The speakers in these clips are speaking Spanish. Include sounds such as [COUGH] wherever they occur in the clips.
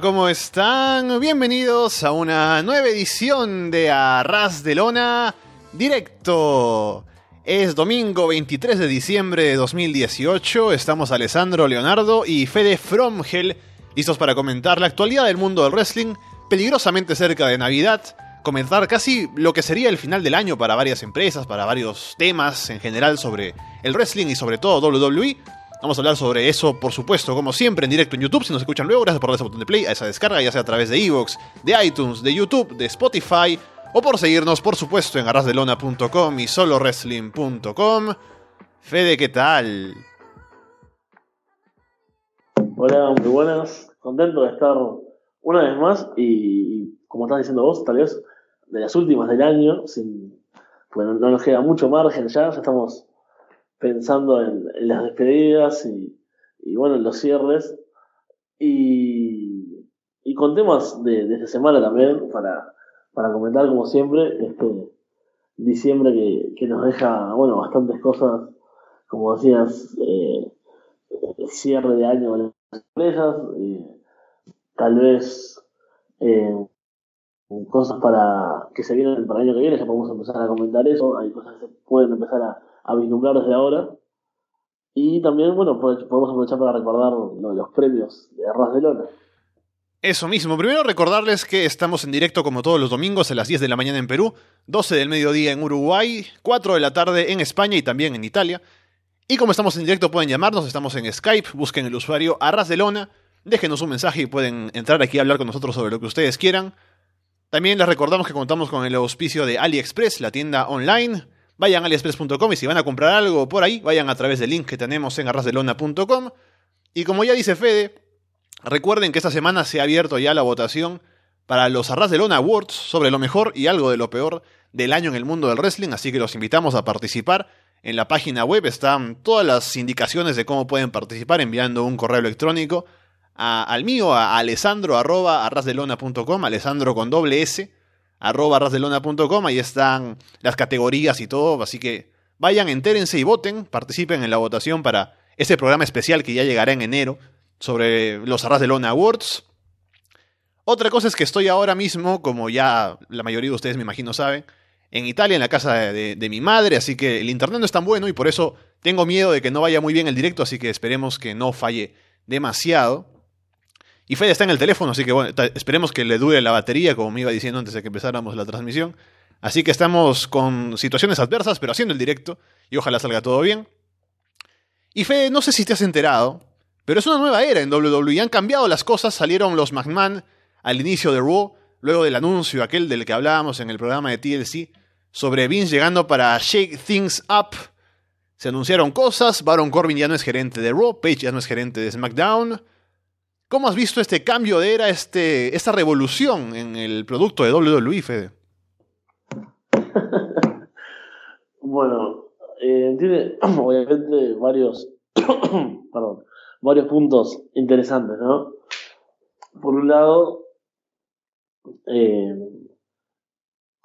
¿cómo están? Bienvenidos a una nueva edición de Arras de Lona Directo. Es domingo 23 de diciembre de 2018. Estamos Alessandro Leonardo y Fede Fromgel listos para comentar la actualidad del mundo del wrestling, peligrosamente cerca de Navidad, comentar casi lo que sería el final del año para varias empresas, para varios temas en general sobre el wrestling y sobre todo WWE. Vamos a hablar sobre eso, por supuesto, como siempre, en directo en YouTube. Si nos escuchan luego, gracias por darle ese botón de play, a esa descarga, ya sea a través de Evox, de iTunes, de YouTube, de Spotify, o por seguirnos, por supuesto, en arrasdelona.com y solowrestling.com. Fede, ¿qué tal? Hola, muy buenas. Contento de estar una vez más y, como estás diciendo vos, tal vez de las últimas del año, sin, pues no nos queda mucho margen ya, ya estamos pensando en, las despedidas y, bueno, en los cierres. Y, y con temas de, esta semana también, para, para comentar como siempre, este diciembre que, que nos deja, bueno, bastantes cosas, como decías, eh, cierre de año con las empresas, tal vez eh, cosas para que se vienen para el año que viene, ya podemos empezar a comentar eso, hay cosas que se pueden empezar a, a vislumbrar desde ahora. Y también, bueno, pues, podemos aprovechar para recordar los premios de Arras de Lona. Eso mismo, primero recordarles que estamos en directo como todos los domingos a las 10 de la mañana en Perú, 12 del mediodía en Uruguay, 4 de la tarde en España y también en Italia. Y como estamos en directo pueden llamarnos, estamos en Skype, busquen el usuario Arras de Lona, déjenos un mensaje y pueden entrar aquí a hablar con nosotros sobre lo que ustedes quieran. También les recordamos que contamos con el auspicio de AliExpress, la tienda online, vayan a aliexpress.com y si van a comprar algo por ahí, vayan a través del link que tenemos en arrasdelona.com. Y como ya dice Fede, recuerden que esta semana se ha abierto ya la votación para los Arras de Lona Awards sobre lo mejor y algo de lo peor del año en el mundo del wrestling, así que los invitamos a participar. En la página web están todas las indicaciones de cómo pueden participar enviando un correo electrónico al mío, a alessandro arroba arrasdelona.com, alessandro con doble S, arroba rasdelona.com, ahí están las categorías y todo, así que vayan, entérense y voten, participen en la votación para este programa especial que ya llegará en enero sobre los Arras de Lona Awards. Otra cosa es que estoy ahora mismo, como ya la mayoría de ustedes me imagino saben, en Italia, en la casa de, de, mi madre, así que el internet no es tan bueno y por eso tengo miedo de que no vaya muy bien el directo, así que esperemos que no falle demasiado. Y Fede está en el teléfono, así que bueno, esperemos que le dure la batería, como me iba diciendo antes de que empezáramos la transmisión. Así que estamos con situaciones adversas, pero haciendo el directo, y ojalá salga todo bien. Y Fede, no sé si te has enterado, pero es una nueva era en WWE. Han cambiado las cosas, salieron los McMahon al inicio de Raw, luego del anuncio aquel del que hablábamos en el programa de TLC, sobre Vince llegando para Shake Things Up. Se anunciaron cosas, Baron Corbin ya no es gerente de Raw, Page ya no es gerente de SmackDown. ¿Cómo has visto este cambio de era, este, esta revolución en el producto de WWE, Fede? [LAUGHS] bueno, eh, tiene [CLEARS THROAT] obviamente varios, [CLEARS THROAT] perdón, varios puntos interesantes, ¿no? Por un lado, eh,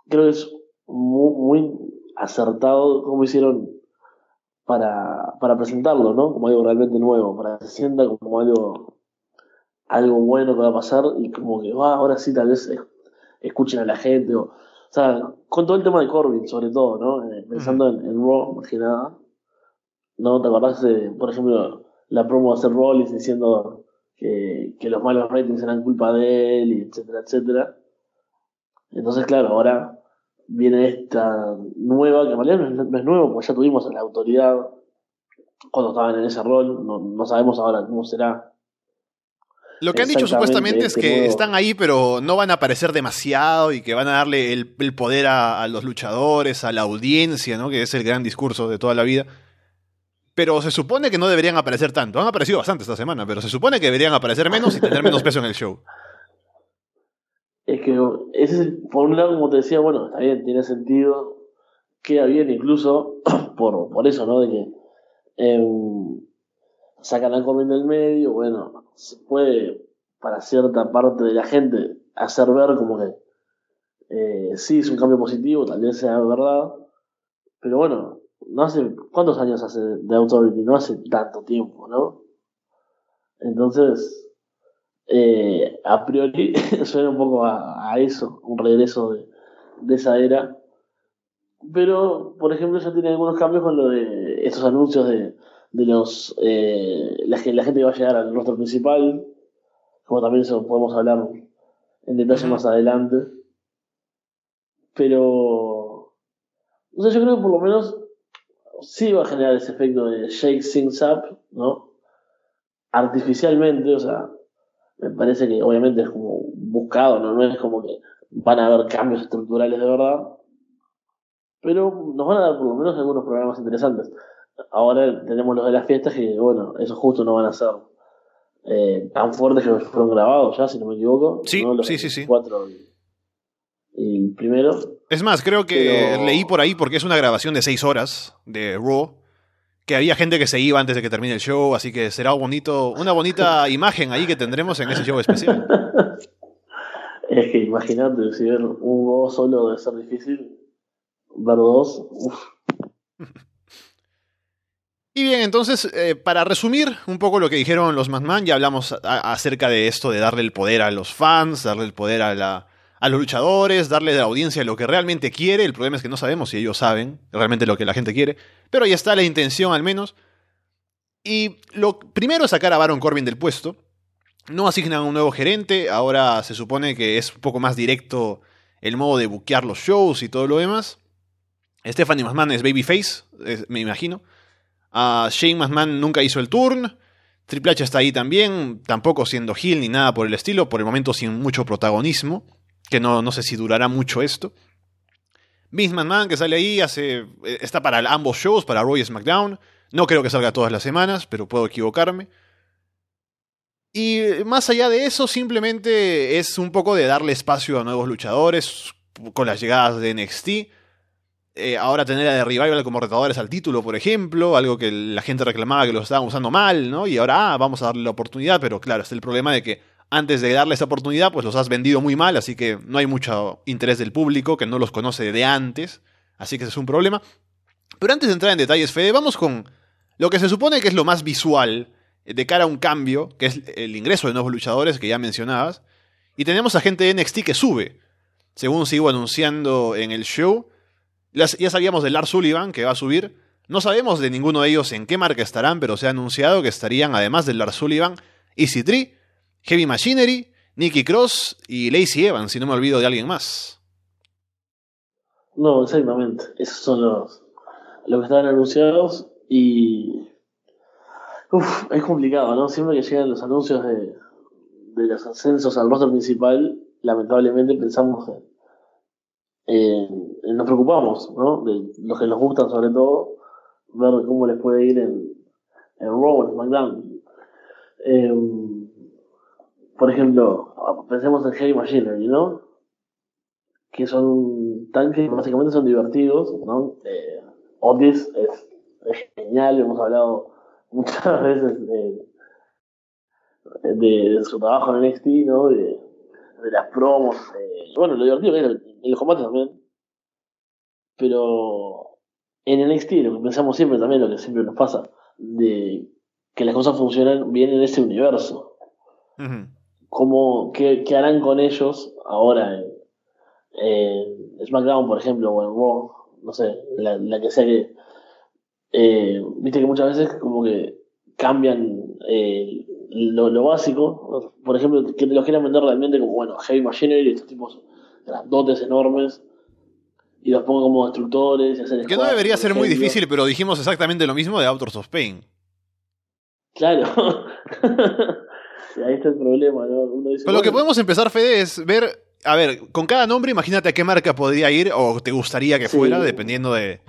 creo que es muy, acertado cómo hicieron para, para presentarlo, ¿no? Como algo realmente nuevo, para que se sienta como algo algo bueno que va a pasar y como que, va, ah, ahora sí tal vez escuchen a la gente. O, sea, con todo el tema de Corbin, sobre todo, ¿no? Eh, pensando en, en, Raw, más que nada. ¿No? ¿Te acordás de, por ejemplo, la promo de hacer Rollins diciendo que, que, los malos ratings eran culpa de él, y etcétera, etcétera? Entonces, claro, ahora viene esta nueva, que en realidad no es, nuevo, porque ya tuvimos a la autoridad cuando estaban en ese rol, no, no sabemos ahora cómo será lo que han dicho supuestamente es que están ahí, pero no van a aparecer demasiado y que van a darle el, poder a, los luchadores, a la audiencia, ¿no? Que es el gran discurso de toda la vida. Pero se supone que no deberían aparecer tanto. Han aparecido bastante esta semana, pero se supone que deberían aparecer menos y tener menos peso en el show. [LAUGHS] Es que ese por un lado, como te decía, bueno, está bien, tiene sentido, queda bien incluso [CLEARS THROAT] por, por eso, ¿no? De que em, sacan a Corbin del medio, bueno, se puede para cierta parte de la gente hacer ver como que eh, sí es un cambio positivo, tal vez sea verdad, pero bueno, no hace, ¿cuántos años hace de Authority? No hace tanto tiempo, ¿no? Entonces, eh, a priori [LAUGHS] suena un poco a, eso, un regreso de, esa era. Pero, por ejemplo, ya tiene algunos cambios con lo de estos anuncios de, de los eh, la, la, gente que va a llegar al rostro principal, como también eso podemos hablar en detalle más adelante. Pero, no sé, yo creo que por lo menos sí va a generar ese efecto de shake things up, ¿no? Artificialmente, o sea, me parece que obviamente es como buscado, ¿no? No es como que van a haber cambios estructurales de verdad, pero nos van a dar por lo menos algunos programas interesantes. Ahora tenemos los de las fiestas que, bueno, esos justo no van a ser eh, tan fuertes que fueron grabados ya, si no me equivoco. Sí, sí, sí, sí. Cuatro y, el primero. Es más, creo que leí por ahí porque es una grabación de seis horas de Raw que había gente que se iba antes de que termine el show, así que será bonito, una bonita [LAUGHS] imagen ahí que tendremos en ese show especial. [LAUGHS] Es que imagínate, si ver un solo debe ser difícil, ver dos, [LAUGHS] Y bien, entonces, eh, para resumir un poco lo que dijeron los McMahon, ya hablamos acerca de esto de darle el poder a los fans, darle el poder a los luchadores, darle a la audiencia lo que realmente quiere. El problema es que no sabemos si ellos saben realmente lo que la gente quiere. Pero ahí está la intención al menos. Y lo primero es sacar a Baron Corbin del puesto. No asignan un nuevo gerente. Ahora se supone que es un poco más directo el modo de buquear los shows y todo lo demás. Stephanie McMahon es babyface, me imagino. Uh, Shane McMahon nunca hizo el turn. Triple H está ahí también, tampoco siendo heel ni nada por el estilo, por el momento sin mucho protagonismo, que no, no sé si durará mucho esto. Vince McMahon que sale ahí, hace, eh, está para ambos shows, para Roy y SmackDown. No creo que salga todas las semanas, pero puedo equivocarme. Y más allá de eso, simplemente es un poco de darle espacio a nuevos luchadores con las llegadas de NXT. Eh, ahora tener a The Revival como retadores al título, por ejemplo, algo que la gente reclamaba que lo estaban usando mal, ¿no? Y ahora, ah, vamos a darle la oportunidad, pero claro, está el problema de que antes de darle esa oportunidad, pues los has vendido muy mal, así que no hay mucho interés del público, que no los conoce de antes, así que ese es un problema. Pero antes de entrar en detalles, Fede, vamos con lo que se supone que es lo más visual de cara a un cambio, que es el ingreso de nuevos luchadores que ya mencionabas, y tenemos a gente de NXT que sube, según sigo anunciando en el show. Ya sabíamos de Lars Sullivan que va a subir. No sabemos de ninguno de ellos en qué marca estarán, pero se ha anunciado que estarían, además de Lars Sullivan, Easy Tree, Heavy Machinery, Nicky Cross y Lacey Evans, si no me olvido de alguien más. No, exactamente. Esos son los, los que estaban anunciados y. Uf, es complicado, ¿no? Siempre que llegan los anuncios de, de los ascensos al roster principal, lamentablemente pensamos en, nos preocupamos, ¿no? De los que nos gustan sobre todo, ver cómo les puede ir en, en Raw, en SmackDown. Eh, por ejemplo, pensemos en Heavy Machinery, ¿no? Que son tanques que básicamente son divertidos, ¿no? Eh, Otis es, genial, hemos hablado [LAUGHS] muchas veces de, su trabajo en NXT, ¿no? De, las promos, bueno, lo divertido que es en los combates también. Pero en NXT, lo que pensamos siempre también, lo que siempre nos pasa, de que las cosas funcionan bien en ese universo cómo, qué, harán con ellos ahora en, SmackDown, por ejemplo, o en Raw, no sé, la, que sea que. Eh, viste que muchas veces como que cambian eh, lo, básico, por ejemplo, que te lo quieran vender realmente como, bueno, Heavy Machinery, estos tipos grandotes, enormes, y los pongo como destructores. Y que no debería ser muy difícil, pero dijimos exactamente lo mismo de Autos of Pain. Claro. [LAUGHS] ahí está el problema, ¿no? lo que podemos empezar, Fede, es ver, a ver, con cada nombre, imagínate a qué marca podría ir o te gustaría que fuera, dependiendo de,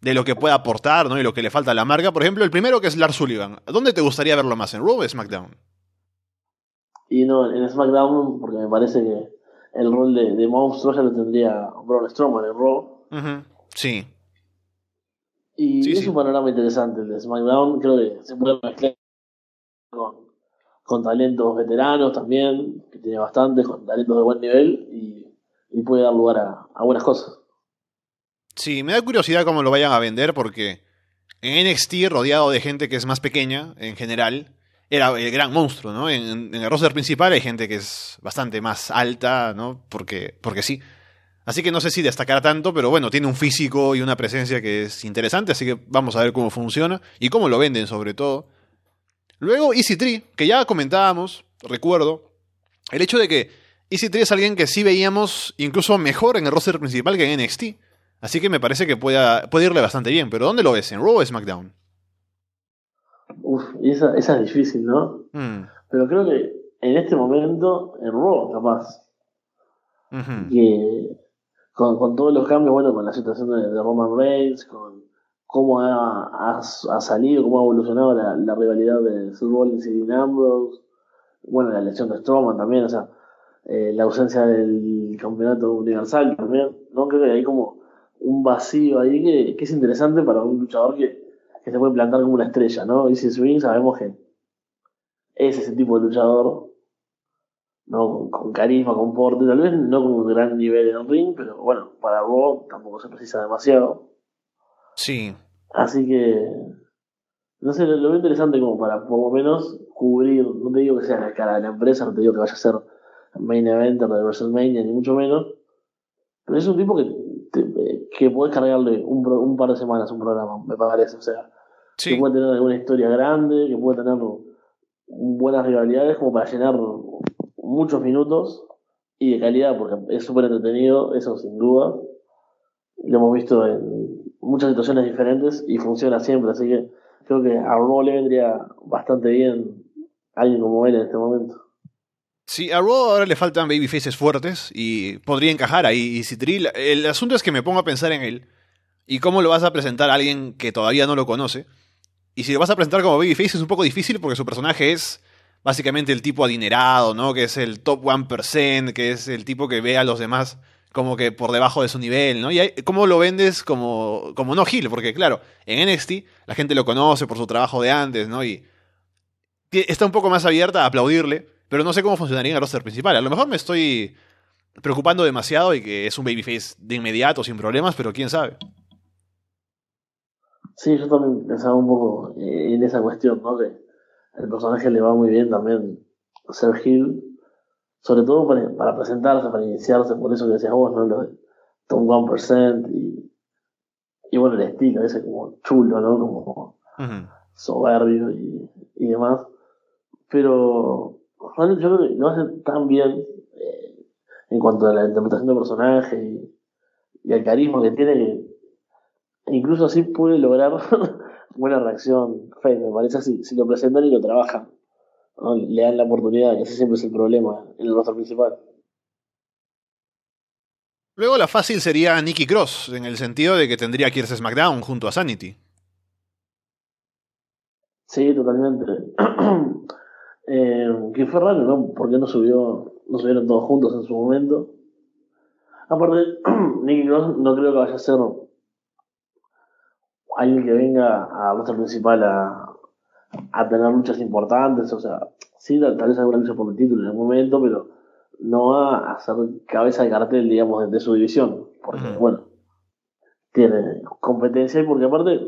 lo que pueda aportar, ¿no? Y lo que le falta a la marca. Por ejemplo, el primero que es Lars Sullivan. ¿Dónde te gustaría verlo más? ¿En Raw o SmackDown? Y no, en SmackDown, porque me parece que el rol de, monstruo ya lo tendría Braun Strowman en Raw. Sí. Y es un panorama interesante el de SmackDown. Creo que se puede mezclar con, con talentos veteranos también, que tiene bastantes, con talentos de buen nivel y, puede dar lugar a, buenas cosas. Sí, me da curiosidad cómo lo vayan a vender porque en NXT, rodeado de gente que es más pequeña en general, era el gran monstruo, ¿no? En, el roster principal hay gente que es bastante más alta, ¿no? Porque, porque sí. Así que no sé si destacará tanto, pero bueno, tiene un físico y una presencia que es interesante, así que vamos a ver cómo funciona y cómo lo venden sobre todo. Luego Easy Tree, que ya comentábamos, recuerdo, el hecho de que Easy Tree es alguien que sí veíamos incluso mejor en el roster principal que en NXT. Así que me parece que puede, puede irle bastante bien. Pero ¿dónde lo ves? ¿En Raw o SmackDown? Uf, y esa, esa es difícil, ¿no? Mm. Pero creo que en este momento, en Raw, capaz. Que con, con, todos los cambios, bueno, con la situación de, de Roman Reigns, con cómo ha, ha, salido, cómo ha evolucionado la, la rivalidad de Seth Rollins y Dean Ambrose, bueno, la elección de Strowman también, o sea, eh, la ausencia del campeonato universal también, ¿no? Creo que hay como un vacío ahí que, que es interesante para un luchador que, que, se puede plantar como una estrella, ¿no? Y si Swing sabemos que es ese tipo de luchador, ¿no? Con, carisma, con porte, tal vez no con un gran nivel en el ring, pero bueno, para Raw tampoco se precisa demasiado. Sí. Así que, no sé, lo, lo, veo interesante como para por lo menos cubrir, no te digo que sea la cara de la empresa, no te digo que vaya a ser main eventer de WrestleMania, ni mucho menos, pero es un tipo que, te, que puedes cargarle un, un, par de semanas un programa, me parece, o sea, sí. que puede tener alguna historia grande, que puede tener buenas rivalidades como para llenar muchos minutos y de calidad, porque es súper entretenido, eso sin duda. Lo hemos visto en muchas situaciones diferentes y funciona siempre, así que creo que a Raw le vendría bastante bien alguien como él en este momento. Sí, a Raw ahora le faltan babyfaces fuertes y podría encajar ahí. Y Citril, el asunto es que me pongo a pensar en él y cómo lo vas a presentar a alguien que todavía no lo conoce. Y si lo vas a presentar como babyface es un poco difícil porque su personaje es básicamente el tipo adinerado, ¿no? Que es el top 1%, que es el tipo que ve a los demás como que por debajo de su nivel, ¿no? Y hay, cómo lo vendes como, como no Gil, porque claro, en NXT la gente lo conoce por su trabajo de antes, ¿no? Y está un poco más abierta a aplaudirle, pero no sé cómo funcionaría en el roster principal. A lo mejor me estoy preocupando demasiado y que es un babyface de inmediato, sin problemas, pero quién sabe. Sí, yo también pensaba un poco en esa cuestión, ¿no? Que el personaje le va muy bien también ser Hill, sobre todo para, para, presentarse, para iniciarse, por eso que decías vos, ¿no? Lo de Tom 1% y, y bueno, el estilo ese como chulo, ¿no? Como uh -huh. soberbio y, y, demás. Pero yo creo que lo hace tan bien eh, en cuanto a la interpretación del personaje y, y al carisma que tiene que incluso así puede lograr [LAUGHS] buena reacción. Fe, me parece así, si lo presentan y lo trabajan. ¿no? le dan la oportunidad, y ese siempre es el problema en el rostro principal. Luego la fácil sería Nikki Cross, en el sentido de que tendría que irse SmackDown junto a Sanity. Sí, totalmente. [CLEARS THROAT] eh, que fue raro, ¿no? Porque no subió, no subieron todos juntos en su momento. Aparte, [CLEARS THROAT] Nikki Cross no creo que vaya a ser alguien que venga a rostro principal a, a tener luchas importantes, o sea, sí, tal vez alguna lucha por el título en algún momento, pero no va a ser cabeza de cartel, digamos, de, su división, porque, uh -huh. bueno, tiene competencia y porque aparte,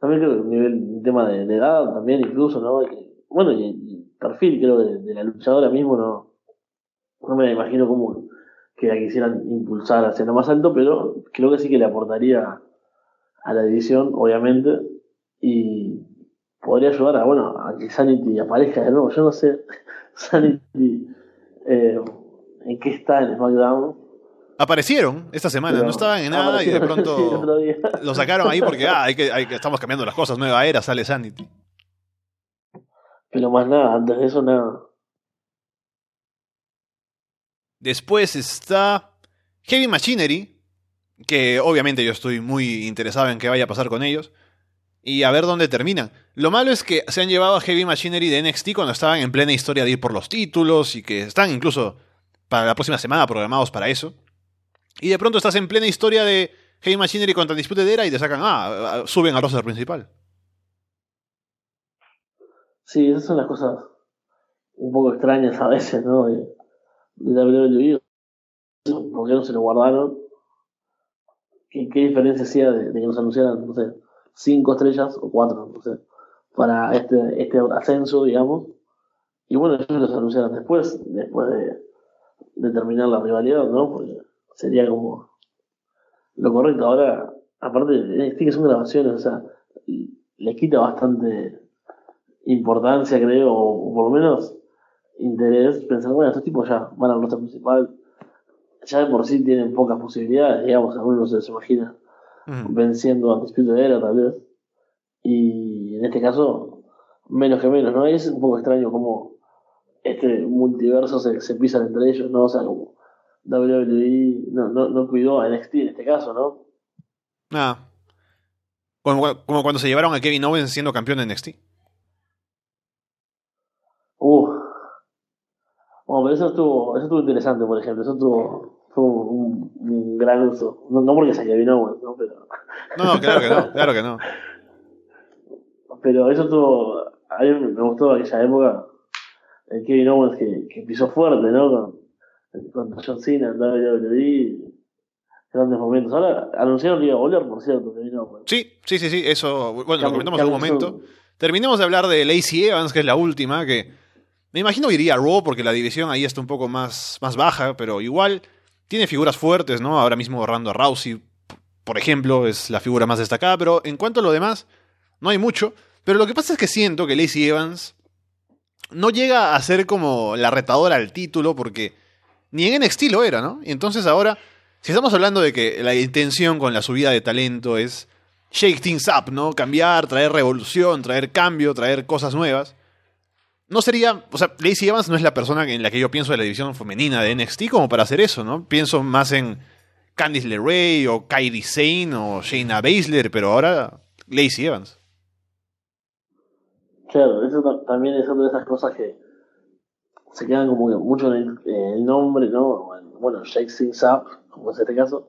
también creo que un nivel, tema de, de, edad también incluso, ¿no? Bueno, y, y, perfil creo de, de, la luchadora mismo, no, no me imagino cómo que la quisieran impulsar hacia lo más alto, pero creo que sí que le aportaría a la división, obviamente, y podría ayudar a, bueno, a que Sanity aparezca de nuevo. Yo no sé, [LAUGHS] Sanity, eh, en qué está en SmackDown. Aparecieron esta semana, Pero no estaban en nada y de pronto [LAUGHS] lo sacaron ahí porque ah, hay que, hay que, estamos cambiando las cosas, nueva era, sale Sanity. Pero más nada, antes de eso nada. Después está Heavy Machinery, que obviamente yo estoy muy interesado en qué vaya a pasar con ellos. Y a ver dónde terminan. Lo malo es que se han llevado a Heavy Machinery de NXT cuando estaban en plena historia de ir por los títulos y que están incluso para la próxima semana programados para eso. Y de pronto estás en plena historia de Heavy Machinery contra Disputed Era y te sacan, ah, suben al roster principal. Sí, esas son las cosas un poco extrañas a veces, ¿no? De, de WWE. ¿Por qué no se lo guardaron? ¿Qué, qué diferencia hacía de, que nos anunciaran, no sé, cinco estrellas o cuatro, no sé, para este, este ascenso, digamos. Y bueno, ellos los anunciaron después, después de, terminar la rivalidad, ¿no? Porque sería como lo correcto. Ahora, aparte, este que son grabaciones, o sea, le quita bastante importancia, creo, o por lo menos interés, pensando, bueno, estos tipos ya van al roster principal, ya de por sí tienen pocas posibilidades, digamos, algunos se imagina venciendo a Disputed Era, tal vez. Y en este caso, menos que menos, ¿no? Es un poco extraño cómo este multiverso se, se pisan entre ellos, ¿no? O sea, como WWE no, no, no cuidó a NXT en este caso, ¿no? Ah. Como, como cuando se llevaron a Kevin Owens siendo campeón de NXT. Uh. Bueno, pero eso estuvo, eso estuvo interesante, por ejemplo. Eso estuvo, fue un, gran uso. No, no porque sea Kevin Owens, ¿no? Pero... [LAUGHS] No, claro que no, claro que no. Pero eso estuvo, a mí me gustó aquella época, el Kevin Owens que, que pisó fuerte, ¿no? Con, con John Cena en WWE, grandes momentos. Ahora anunciaron que iba a volver, por cierto, Kevin Owens. Sí, sí, sí, sí, eso, bueno, lo comentamos en algún momento. Terminemos de hablar de Lacey Evans, que es la última, que me imagino que iría a Raw porque la división ahí está un poco más, más baja, pero igual tiene figuras fuertes, ¿no? Ahora mismo Rando Rousey, por ejemplo, es la figura más destacada, pero en cuanto a lo demás, no hay mucho. Pero lo que pasa es que siento que Lacey Evans no llega a ser como la retadora al título porque ni en NXT lo era, ¿no? Y entonces ahora, si estamos hablando de que la intención con la subida de talento es shake things up, ¿no? Cambiar, traer revolución, traer cambio, traer cosas nuevas. No sería, o sea, Lacey Evans no es la persona en la que yo pienso de la división femenina de NXT como para hacer eso, ¿no? Pienso más en Candice LeRae o Kairi Sane o Shayna Baszler, pero ahora Lacey Evans. Claro, eso también es otra de esas cosas que se quedan como que mucho en el, nombre, ¿no? Bueno, Shake Things Up, como es este caso.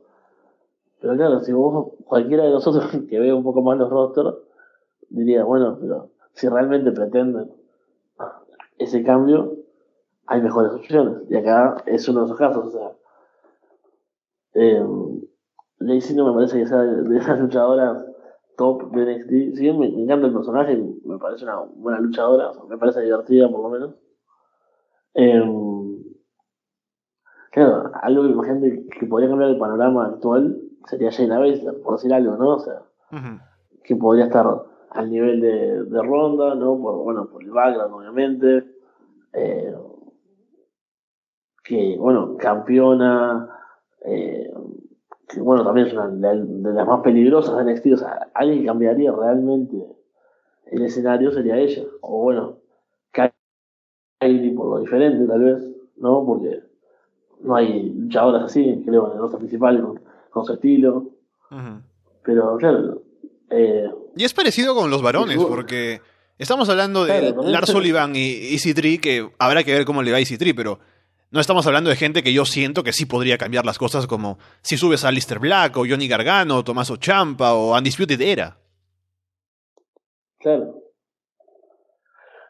Pero claro, si vos, cualquiera de nosotros [LAUGHS] que ve un poco más los rosters, diría, bueno, pero si realmente pretenden ese cambio, hay mejores opciones. Y acá es uno de esos casos, o sea. Eh, Lacey no me parece que sea de esas luchadoras top de NXT. Si bien me, encanta el personaje, me parece una buena luchadora, me parece divertida por lo menos. Eh, claro, algo que imagínate que podría cambiar el panorama actual sería Shayna Baszler, por decir algo, ¿no? O sea, que podría estar al nivel de, de Ronda, ¿no? Por, bueno, por el background, obviamente. Eh, que, bueno, campeona. Eh, que bueno, también es una de, las más peligrosas de NXT, o sea, alguien que cambiaría realmente el escenario sería ella, o bueno, Kylie por lo diferente tal vez, ¿no? Porque no hay luchadoras así, creo, en el rostro principal con, su estilo, pero claro. Eh, y es parecido con los varones, porque estamos hablando de Lars Sullivan y Easy Tree, que habrá que ver cómo le va a Easy Tree, pero no estamos hablando de gente que yo siento que sí podría cambiar las cosas, como si subes a Lister Black, o Johnny Gargano, o Tommaso Champa, o Undisputed Era. Claro.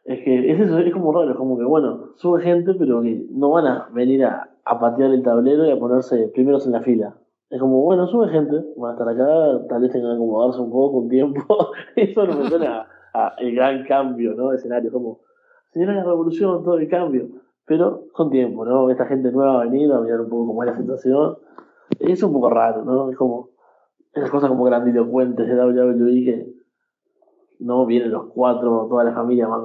Es que es eso, es como raro, es como que, bueno, sube gente, pero que no van a venir a, patear el tablero y a ponerse primeros en la fila. Es como, bueno, sube gente, van a estar acá, tal vez tengan que acomodarse un poco, un tiempo. [LAUGHS] eso no me suena a, el gran cambio, ¿no? De escenario, como, señora la revolución, todo el cambio pero con tiempo, ¿no? Esta gente nueva va a venir a mirar un poco cómo es la situación. Es un poco raro, ¿no? Es como esas cosas como grandilocuentes de WWE que no vienen los cuatro, toda la familia más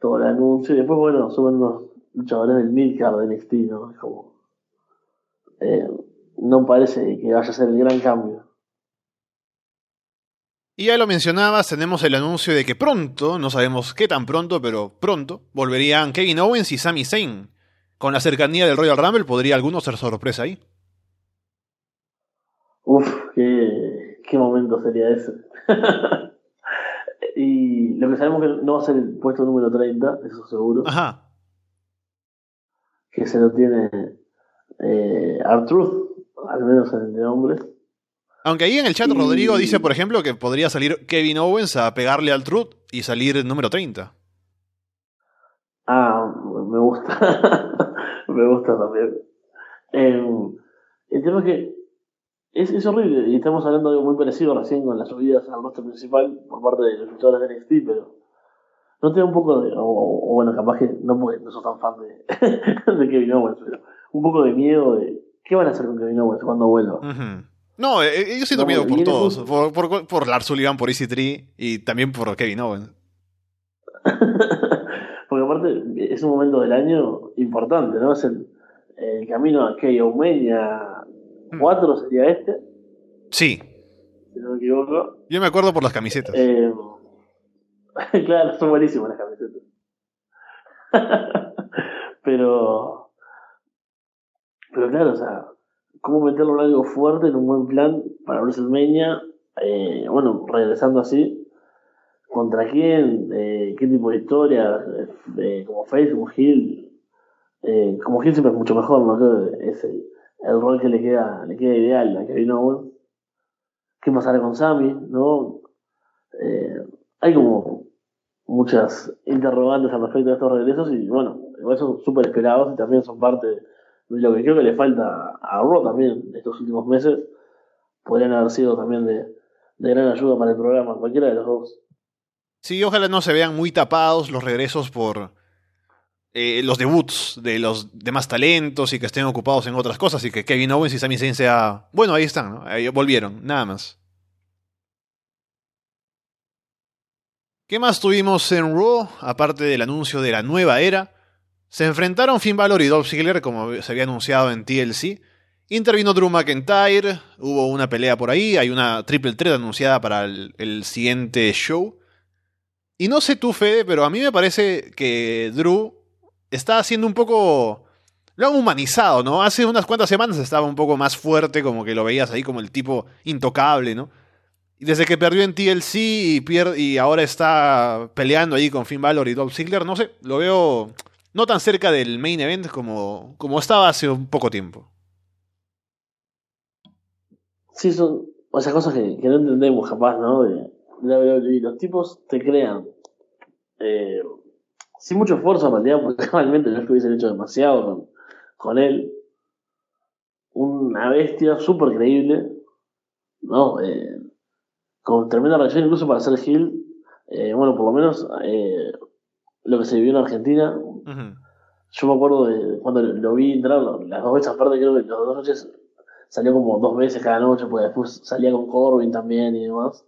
todo el anuncio, y después, bueno, suben unos luchadores del Midcard de NXT, ¿no? Es como. Eh, no parece que vaya a ser el gran cambio. Y ya lo mencionabas, tenemos el anuncio de que pronto, no sabemos qué tan pronto, pero pronto, volverían Kevin Owens y Sami Zayn. Con la cercanía del Royal Rumble, ¿podría alguno ser sorpresa ahí? Uf, qué, qué momento sería ese. [LAUGHS] y lo que sabemos que no va a ser el puesto número 30, eso seguro. Ajá. Que se lo tiene eh, Artruth, al menos en el nombre. Aunque ahí en el chat Rodrigo dice, por ejemplo, que podría salir Kevin Owens a pegarle al Truth y salir el número 30. Ah, me gusta. [LAUGHS] me gusta también. Eh, el tema es que es, es horrible. Y estamos hablando de algo muy parecido recién con las subidas al roster principal por parte de los luchadores de NXT, pero no te da un poco de. O, o bueno, capaz que no porque no sos tan fan de, [LAUGHS] de Kevin Owens, pero un poco de miedo de. ¿Qué van a hacer con Kevin Owens cuando vuelva? No, eh, eh, yo siento No, miedo por todos. Por, por, por Lars Sullivan, por EC3 y también por Kevin Owens. [LAUGHS] Porque aparte es un momento del año importante, ¿no? Es el, el camino a KO Mania 4 sería este, Sí, si no me equivoco. yo me acuerdo por las camisetas. Eh, [LAUGHS] claro, son buenísimas las camisetas. [LAUGHS] pero, pero claro, o sea, ¿cómo meterlo en algo fuerte, en un buen plan para WrestleMania? Eh, bueno, regresando así, ¿contra quién? Eh, ¿Qué tipo de historia? Eh, como Face, como Hill. Eh, como Hill siempre es mucho mejor, ¿no? Es el, rol que le queda, le queda ideal a Kevin Owens. ¿Qué pasará con Sammy? ¿No? Eh, hay como muchas interrogantes al respecto de estos regresos y bueno, igual son súper esperados y también son parte lo que creo que le falta a Raw también estos últimos meses. Podrían haber sido también de, gran ayuda para el programa, cualquiera de los dos. Sí, ojalá no se vean muy tapados los regresos por eh, los debuts de los demás talentos y que estén ocupados en otras cosas y que Kevin Owens y Sami Zayn sea... Bueno, ahí están, ¿no? Ahí volvieron, nada más. ¿Qué más tuvimos en Raw? Aparte del anuncio de la nueva era. Se enfrentaron Finn Balor y Dolph Ziggler, como se había anunciado en TLC. Intervino Drew McIntyre, hubo una pelea por ahí, hay una triple threat anunciada para el, siguiente show. Y no sé tú, Fede, pero a mí me parece que Drew está haciendo un poco... Lo han humanizado, ¿no? Hace unas cuantas semanas estaba un poco más fuerte, como que lo veías ahí como el tipo intocable, ¿no? Y desde que perdió en TLC y, pier- y ahora está peleando ahí con Finn Balor y Dolph Ziggler, no sé, lo veo no tan cerca del main event como, como estaba hace un poco tiempo. Sí, son esas cosas que, no entendemos capaz, ¿no? De, WWE. Los tipos te crean eh, sin mucho esfuerzo en [LAUGHS] porque realmente no es que hubiesen hecho demasiado con, él. Una bestia súper creíble, ¿no? Eh, con tremenda reacción incluso para ser Hill. Eh, bueno, por lo menos lo que se vivió en Argentina. Yo me acuerdo de cuando lo vi entrar, las dos veces aparte creo que las dos noches salió como dos veces cada noche, porque después salía con Corbin también y demás.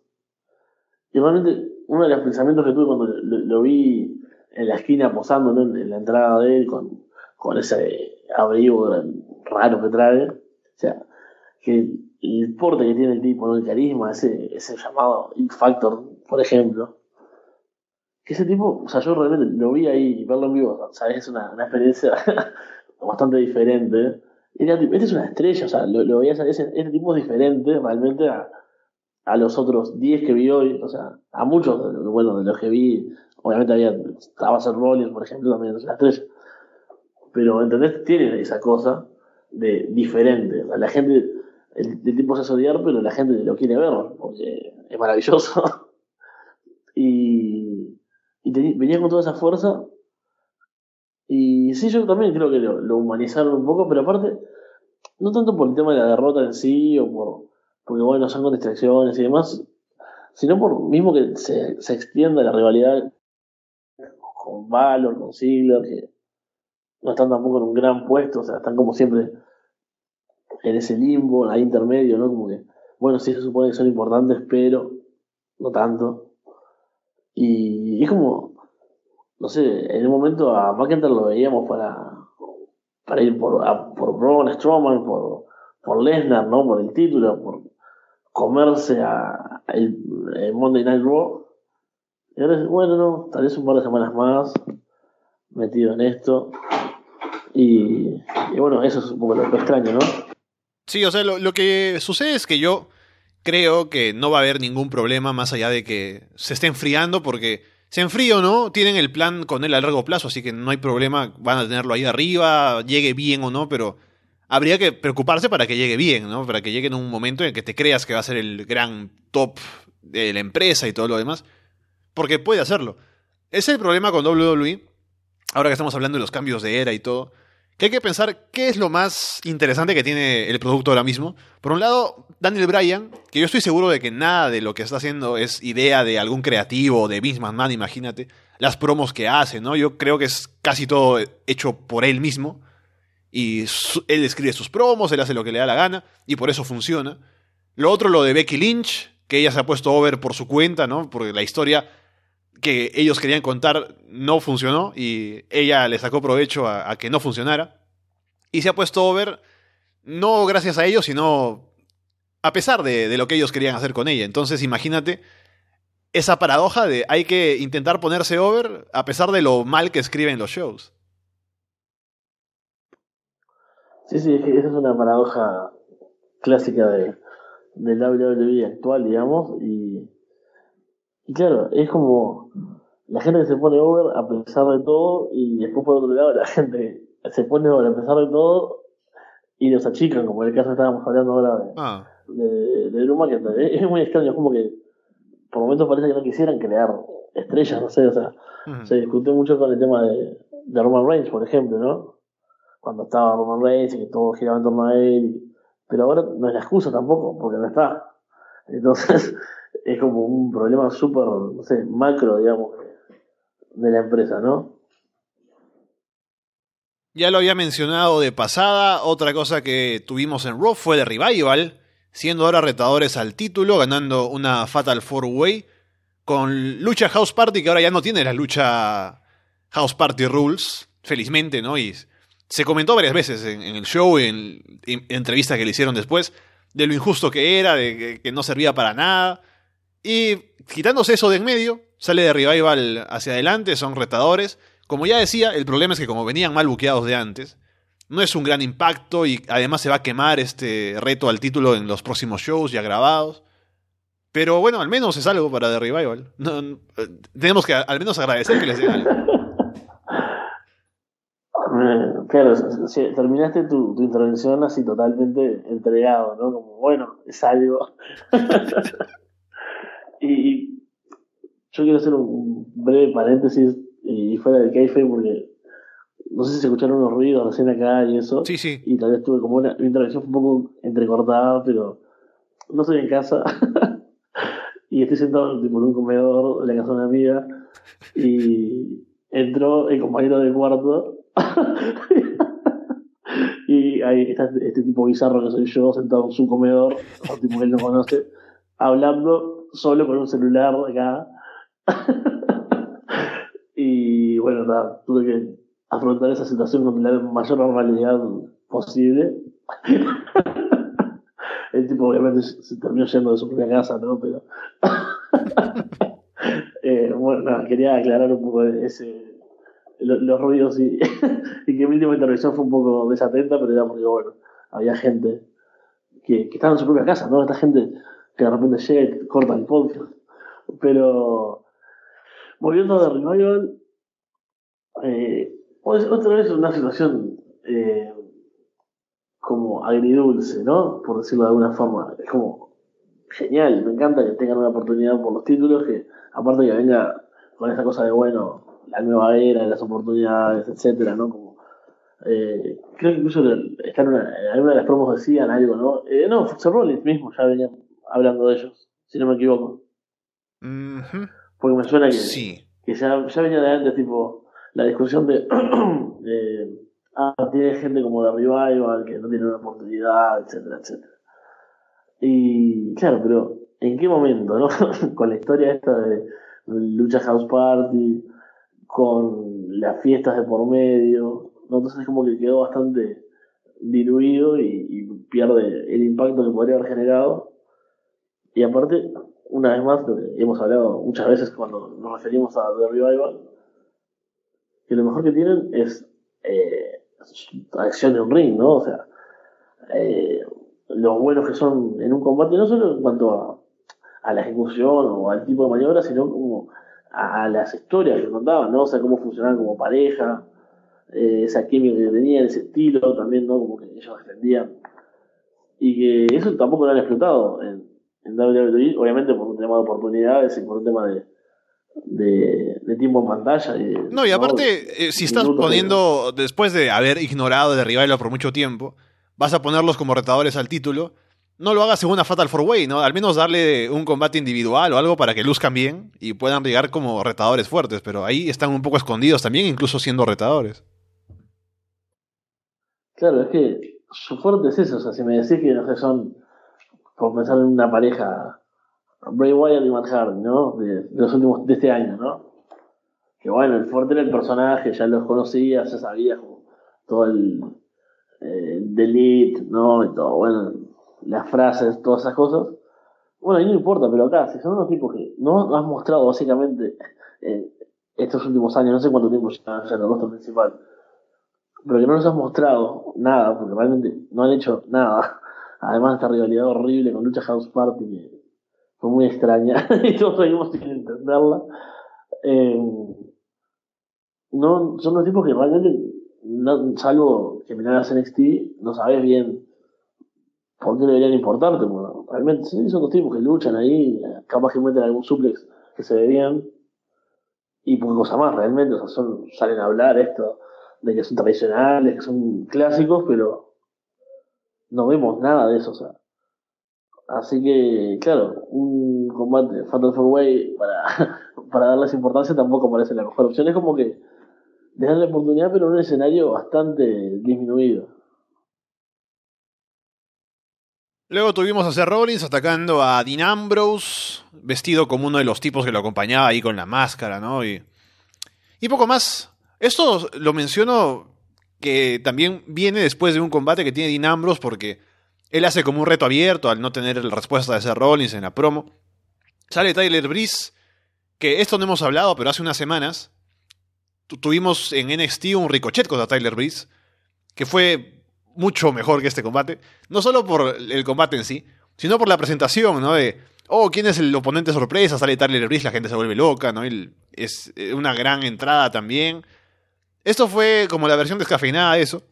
Y realmente uno de los pensamientos que tuve cuando lo, vi en la esquina posando en la entrada de él con, con ese abrigo raro que trae, o sea, que el porte que tiene el tipo, ¿no? el carisma, ese, ese llamado X Factor, por ejemplo, ese tipo, o sea, yo realmente lo vi ahí y verlo en vivo, ¿sabes? Es una, experiencia [LAUGHS] bastante diferente. Este es una estrella, o sea, lo, lo veías, ese, este tipo es diferente realmente a, a los otros 10 que vi hoy, o sea, a muchos, bueno, de los que vi, obviamente había, estaba Seth Rollins, por ejemplo, también es una estrella. Pero, ¿entendés? Tiene esa cosa de diferente. La gente, el, el tipo se hace odiar, pero la gente lo quiere ver, porque es maravilloso. [LAUGHS] y y venía con toda esa fuerza. Y sí, yo también creo que lo, lo humanizaron un poco, pero aparte, no tanto por el tema de la derrota en sí, o por porque bueno, son con distracciones y demás, sino por mismo que se, se extienda la rivalidad con Valor, con Ziggler, que no están tampoco en un gran puesto, o sea, están como siempre en ese limbo, ahí intermedio, ¿no? Como que, bueno, sí se supone que son importantes, pero no tanto. Y es como, no sé, en un momento a McIntyre lo veíamos para, para ir por, a- por Braun Strowman, por, por Lesnar, ¿no? Por el título, por comerse a, el, Monday Night Raw. Y ahora es, bueno, no, tal vez un par de semanas más metido en esto. Y, y bueno, eso es un poco lo, lo extraño, ¿no? Sí, o sea, lo, lo que sucede es que yo creo que no va a haber ningún problema más allá de que se esté enfriando porque se enfría o no, tienen el plan con él a largo plazo, así que no hay problema, van a tenerlo ahí arriba, llegue bien o no, pero habría que preocuparse para que llegue bien, ¿no? Para que llegue en un momento en que te creas que va a ser el gran top de la empresa y todo lo demás, porque puede hacerlo. Es el problema con WWE, ahora que estamos hablando de los cambios de era y todo, que hay que pensar qué es lo más interesante que tiene el producto ahora mismo. Por un lado, Daniel Bryan, que yo estoy seguro de que nada de lo que está haciendo es idea de algún creativo, de Vince McMahon, imagínate, las promos que hace, ¿no? Yo creo que es casi todo hecho por él mismo. Y él escribe sus promos, él hace lo que le da la gana, y por eso funciona. Lo otro, lo de Becky Lynch, que ella se ha puesto over por su cuenta, ¿no? Porque la historia que ellos querían contar no funcionó y ella le sacó provecho a, que no funcionara. Y se ha puesto over no gracias a ellos, sino a pesar de, lo que ellos querían hacer con ella. Entonces imagínate esa paradoja de hay que intentar ponerse over a pesar de lo mal que escriben los shows. Sí, sí, esa es una paradoja clásica de, del WWE actual, digamos, y y claro, es como la gente que se pone over a pesar de todo y después por otro lado la gente se pone over a pesar de todo y los achican, como en el caso que estábamos hablando ahora de, ah. De, que es muy extraño, es como que por momentos parece que no quisieran crear estrellas, no sé, o sea, se discutió mucho con el tema de, de Roman Reigns, por ejemplo, ¿no? Cuando estaba Roman Reigns y que todo giraba en torno a él, pero ahora no es la excusa tampoco, porque no está. Entonces, [LAUGHS] es como un problema súper, no sé, macro, digamos, de la empresa, ¿no? Ya lo había mencionado de pasada, otra cosa que tuvimos en Raw fue de Revival, siendo ahora retadores al título, ganando una Fatal Four Way, con lucha House Party, que ahora ya no tiene la lucha House Party Rules, felizmente, ¿no? Y se comentó varias veces en, el show, en, en, entrevistas que le hicieron después, de lo injusto que era, de que no servía para nada. Y quitándose eso de en medio, sale de Revival hacia adelante, son retadores. Como ya decía, el problema es que como venían mal buqueados de antes, no es un gran impacto y además se va a quemar este reto al título en los próximos shows ya grabados. Pero bueno, al menos es algo para The Revival. tenemos que al menos agradecer que les den algo. [LAUGHS] Claro, terminaste tu, intervención así totalmente entregado, ¿no? Como, bueno, es algo. [LAUGHS] Y yo quiero hacer un breve paréntesis y fuera del café porque no sé si se escucharon unos ruidos recién acá y eso. Sí, sí. Y tal vez tuve como una, intervención un poco entrecortada, pero no estoy en casa. [LAUGHS] y estoy sentado tipo, en un comedor de la casa de una amiga y entró el compañero del cuarto. [LAUGHS] y ahí está este tipo bizarro que soy yo, sentado en su comedor, un tipo que él no conoce, hablando solo con un celular acá. [LAUGHS] y bueno, nada, tuve que afrontar esa situación con la mayor normalidad posible. [LAUGHS] El tipo obviamente se terminó yendo de su propia casa, ¿no? Pero [LAUGHS] eh, bueno, nada, quería aclarar un poco ese, los, ruidos y, [LAUGHS] y, que mi última intervención fue un poco desatenta, pero era porque, bueno, había gente que, que estaba en su propia casa, ¿no? Esta gente que de repente llega y corta el podcast. Pero, volviendo The Revival, eh, otra vez una situación eh, como agridulce, ¿no? Por decirlo de alguna forma. Es como genial, me encanta que tengan una oportunidad por los títulos, que aparte que venga con esa cosa de, bueno, la nueva era, las oportunidades, etcétera, ¿no? Como, eh, creo que incluso en, alguna de las promos decían algo, ¿no? Eh, no, Fox Rollins mismo ya venía hablando de ellos, si no me equivoco. Porque me suena que, que ya, ya, venía de antes, tipo, la discusión [CLEARS THROAT] de, ah, tiene gente como de Revival que no tiene una oportunidad, etcétera, etcétera. Y claro, pero ¿en qué momento, no? [LAUGHS] con la historia esta de, Lucha House Party, con las fiestas de por medio, ¿no? entonces es como que quedó bastante diluido y, y pierde el impacto que podría haber generado y aparte, una vez más, hemos hablado muchas veces cuando nos referimos a The Revival, que lo mejor que tienen es eh, acción en un ring, ¿no? O sea, eh, los buenos que son en un combate, no solo en cuanto a, la ejecución o al tipo de maniobra, sino como a, las historias que contaban, ¿no? O sea, cómo funcionaban como pareja, eh, esa química que tenían, ese estilo también, ¿no? Como que ellos defendían. Y que eso tampoco lo han explotado en, en WWE, obviamente por un tema de oportunidades y por un tema de, de, tiempo en pantalla. no, y aparte, eh, si estás poniendo, después de haber ignorado de Rivaldo por mucho tiempo, vas a ponerlos como retadores al título, no lo haga según una Fatal Four Way, ¿no? Al menos darle un combate individual o algo para que luzcan bien y puedan llegar como retadores fuertes, pero ahí están un poco escondidos también, incluso siendo retadores. Claro, es que su fuerte es eso, o sea, si me decís que no sé, son, por pensar en una pareja, Bray Wyatt y Matt Hardy, ¿no? De, los últimos, de este año, ¿no? Que bueno, el fuerte era el personaje, ya los conocía, ya sabía todo el eh, delete, ¿no? Y todo, bueno, las frases, todas esas cosas. Bueno, ahí no importa, pero acá, si son unos tipos que no has mostrado básicamente en estos últimos años, no sé cuánto tiempo ya en el rostro principal, pero que no nos has mostrado nada, porque realmente no han hecho nada. [LAUGHS] Además de esta rivalidad horrible con Lucha House Party, que fue muy extraña, [LAUGHS] y todos seguimos sin entenderla. Eh, no, son unos tipos que realmente, no, salvo que miras NXT, no sabes bien por qué deberían importarte. Bueno, realmente son dos tipos que luchan ahí, capaz que meten algún suplex que se ve bien, y poca cosa más, realmente, o sea, son, salen a hablar esto de que son tradicionales, que son clásicos, pero no vemos nada de eso, o sea. Así que, claro, un combate Fatal Four Way para, [LAUGHS] para darles importancia tampoco parece la mejor opción. Es como que les dan la oportunidad, pero en un escenario bastante disminuido. Luego tuvimos a Seth Rollins atacando a Dean Ambrose, vestido como uno de los tipos que lo acompañaba ahí con la máscara, ¿no? Y, y poco más. Esto lo menciono que también viene después de un combate que tiene Dean Ambrose porque él hace como un reto abierto al no tener la respuesta de Seth Rollins en la promo. Sale Tyler Breeze, que esto no hemos hablado, pero hace unas semanas tuvimos en NXT un ricochet contra Tyler Breeze, que fue mucho mejor que este combate. No solo por el combate en sí, sino por la presentación, ¿no? De, oh, ¿quién es el oponente sorpresa? Sale Tyler Breeze, la gente se vuelve loca, ¿no? es eh, una gran entrada también. Esto fue como la versión descafeinada de eso.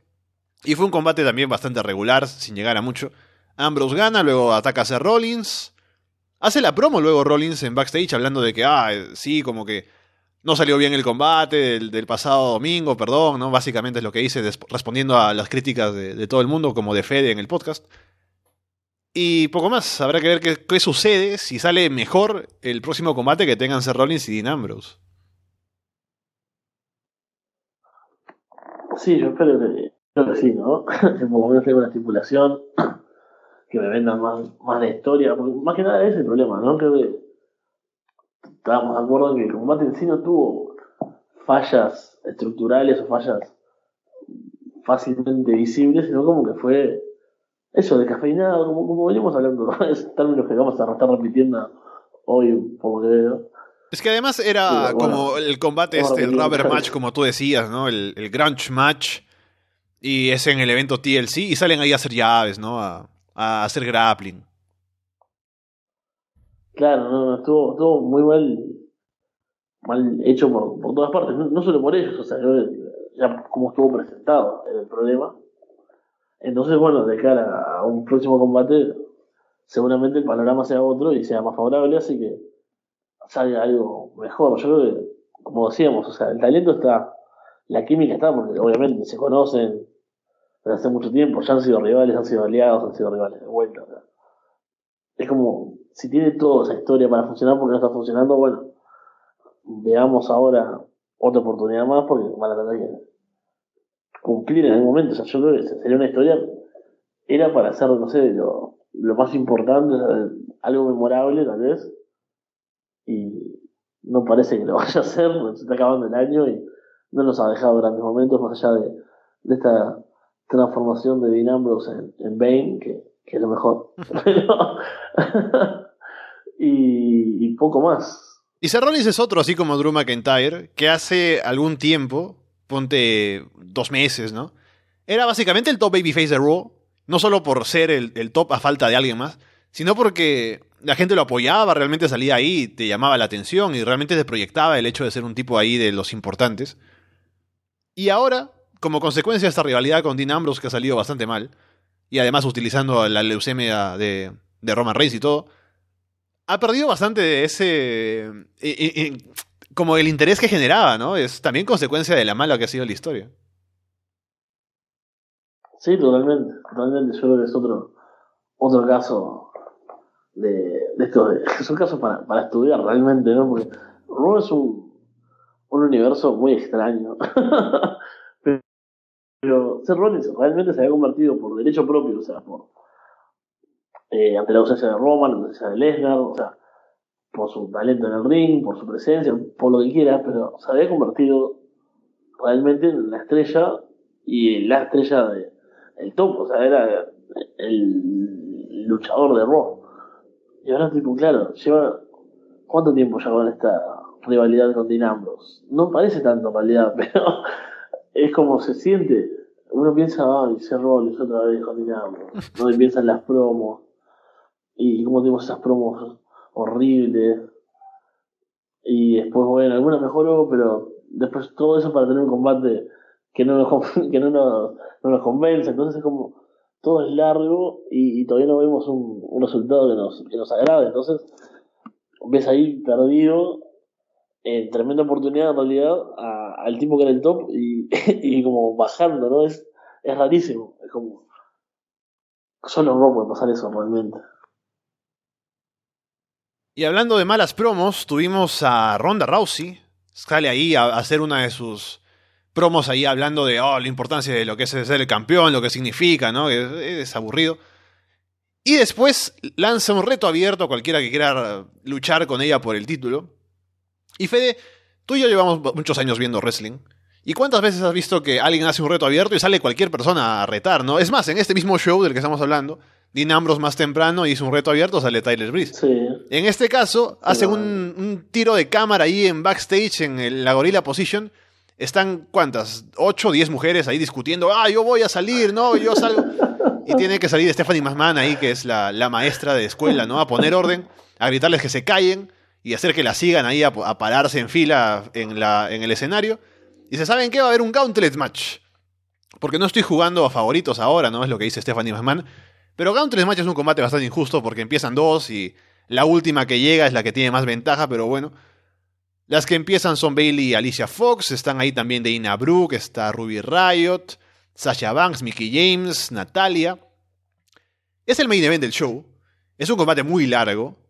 Y fue un combate también bastante regular, sin llegar a mucho. Ambrose gana, luego ataca a Rollins. Hace la promo luego Rollins en backstage hablando de que, ah, sí, como que no salió bien el combate del, pasado domingo, perdón, ¿no? Básicamente es lo que hice respondiendo a las críticas de, todo el mundo, como de Fede en el podcast. Y poco más, habrá que ver qué, qué, sucede si sale mejor el próximo combate que tengan Seth Rollins y Dean Ambrose. Sí, yo espero que, sí, ¿no? que por lo menos tenga una estipulación, que me vendan más, más de historia, porque más que nada ese es el problema, ¿no? Creo que estábamos de acuerdo en que el combate en sí no tuvo fallas estructurales o fallas fácilmente visibles, sino como que fue eso, descafeinado, como, como venimos hablando, [LAUGHS] es términos que vamos a estar repitiendo hoy, por lo que veo. Es que además era como el combate este, el rubber match, como tú decías, ¿no? El, el grunge match. Y es en el evento TLC y salen ahí a hacer llaves, ¿no? A, a hacer grappling. Claro, no, estuvo, estuvo muy mal, mal hecho por, por todas partes, no, solo por ellos, o sea, ya como estuvo presentado el problema. Entonces, bueno, de cara a un próximo combate, seguramente el panorama sea otro y sea más favorable, así que salga algo mejor. Yo creo que, como decíamos, o sea, el talento está, la química está, porque obviamente se conocen desde hace mucho tiempo, ya han sido rivales, han sido aliados, han sido rivales de vuelta. es como, si tiene toda esa historia para funcionar, porque no está funcionando, bueno, veamos ahora otra oportunidad más, porque van a tener que cumplir en algún momento. O sea, yo creo que sería una historia, era para hacer, no sé, lo, lo más importante, algo memorable tal vez, y no parece que lo [LAUGHS] vaya a hacer, se está acabando el año y no nos ha dejado grandes momentos más allá de, esta transformación de Dean Ambrose en, en Bane, que, que, es lo mejor. [LAUGHS] y, poco más. Y Rollins es otro, así como Drew McIntyre, que hace algún tiempo, ponte dos meses, ¿no? Era básicamente el top babyface de Raw, no solo por ser el, el top a falta de alguien más, sino porque la gente lo apoyaba, realmente salía ahí, te llamaba la atención y realmente te proyectaba el hecho de ser un tipo ahí de los importantes. Y ahora, como consecuencia de esta rivalidad con Dean Ambrose que ha salido bastante mal, y además utilizando la leucemia de, de Roman Reigns y todo, ha perdido bastante de ese... Eh, eh, eh, como el interés que generaba, ¿no? Es también consecuencia de la mala que ha sido la historia. Sí, totalmente. Totalmente. Yo creo que es otro, otro caso de, de estos, [LAUGHS] de, son casos para, para estudiar realmente, ¿no? Porque Raw es un, un universo muy extraño. [LAUGHS] pero, Seth Rollins realmente se había convertido por derecho propio, o sea, por eh, ante la ausencia de Roman, la ausencia de Lesnar, o sea, por su talento en el ring, por su presencia, por lo que quiera, pero se había convertido realmente en la estrella y la estrella de, el top, o sea, era el luchador de Raw. Y ahora, tipo, claro, lleva. ¿Cuánto tiempo ya con esta rivalidad con Dean Ambrose? No parece tanto realidad, [LAUGHS] pero es como se siente. Uno piensa, ay, se Rollins otra vez Ambrose. [LAUGHS] No piensa en las promos. Y como tenemos esas promos horribles. Y después, bueno, alguna mejoró, pero después todo eso para tener un combate que no nos, [LAUGHS] que no nos, no nos convence. Entonces es como todo es largo y, todavía no vemos un, un, resultado que nos, que nos agrade. Entonces, ves ahí perdido, en tremenda oportunidad en realidad, al tipo que era el top y, [LAUGHS] y como bajando, ¿no? Es, es rarísimo. Es como. Solo en puede pasar eso realmente. Y hablando de malas promos, tuvimos a Ronda Rousey. Sale ahí a hacer una de sus promos ahí hablando de oh, la importancia de lo que es ser el campeón, lo que significa, ¿no? Es, es, aburrido. Y después lanza un reto abierto a cualquiera que quiera luchar con ella por el título. Y Fede, tú y yo llevamos muchos años viendo wrestling. ¿Y cuántas veces has visto que alguien hace un reto abierto y sale cualquier persona a retar, no? Es más, en este mismo show del que estamos hablando, Dean Ambrose más temprano hizo un reto abierto, sale Tyler Breeze. Sí. En este caso, hace un, un, tiro de cámara ahí en backstage, en el, la Gorilla Position, están, ¿cuántas? Ocho o diez mujeres ahí discutiendo, ah, yo voy a salir, no, yo salgo. Y tiene que salir Stephanie McMahon ahí, que es la, la, maestra de escuela, ¿no? A poner orden, a gritarles que se callen y hacer que la sigan ahí a, pararse en fila en, la, en el escenario. Y se saben que va a haber un Gauntlet Match. Porque no estoy jugando a favoritos ahora, ¿no? Es lo que dice Stephanie McMahon. Pero Gauntlet Match es un combate bastante injusto porque empiezan dos y la última que llega es la que tiene más ventaja, pero bueno. Las que empiezan son Bailey y Alicia Fox, están ahí también Dana Brooke, está Ruby Riot, Sasha Banks, Mickey James, Natalia. Es el main event del show, es un combate muy largo,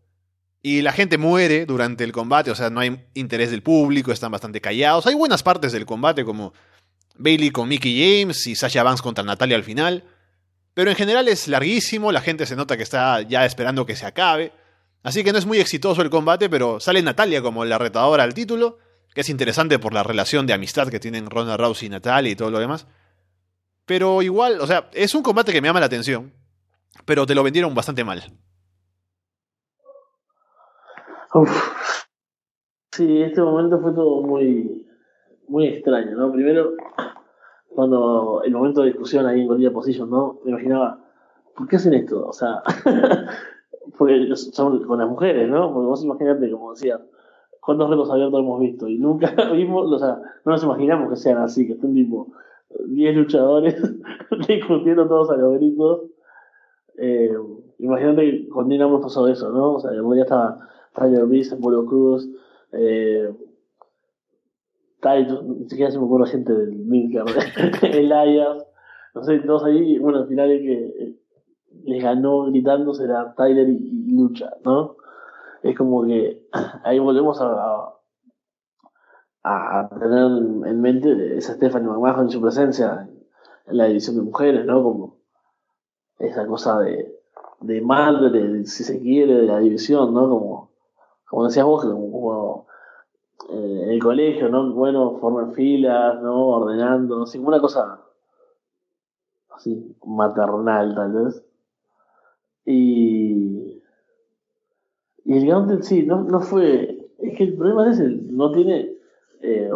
y la gente muere durante el combate, o sea, no hay interés del público, están bastante callados. Hay buenas partes del combate como Bailey con Mickey James y Sasha Banks contra Natalia al final, pero en general es larguísimo, la gente se nota que está ya esperando que se acabe. Así que no es muy exitoso el combate, pero sale Natalia como la retadora al título, que es interesante por la relación de amistad que tienen Ronda Rousey y Natalia y todo lo demás. Pero igual, o sea, es un combate que me llama la atención, pero te lo vendieron bastante mal. Uf. Sí, este momento fue todo muy, muy extraño, ¿no? Primero, cuando el momento de discusión ahí en Gorilla Position, ¿no? Me imaginaba, ¿por qué hacen esto? O sea, [LAUGHS] porque son con las mujeres, ¿no? Porque vos imaginate, como decía, cuántos retos abiertos hemos visto y nunca [LAUGHS] vimos, o sea, no nos imaginamos que sean así, que estén tipo 10 luchadores [LAUGHS] discutiendo todos a los gritos. Eh, imagínate que con Dinamo pasó eso, ¿no? O sea, ya estaba Tyler Breeze, Apollo Cruz, eh, Taito, ni siquiera se me acuerdo gente del Milker, [LAUGHS] Elias, no sé, todos ahí, bueno, al final es que les ganó gritando será Tyler y, Lucha, ¿no? Es como que [CLEARS THROAT] ahí volvemos a, a, tener en mente esa Stephanie McMahon en su presencia en la edición de mujeres, ¿no? Como esa cosa de, de madre, si se quiere, de la división, ¿no? Como, como decías vos, como, eh, en el colegio, ¿no? Bueno, forman filas, ¿no? Ordenando, así como una cosa así, maternal tal vez. Y, y el Gauntlet sí, no, no fue. Es que el problema es el, no tiene eh,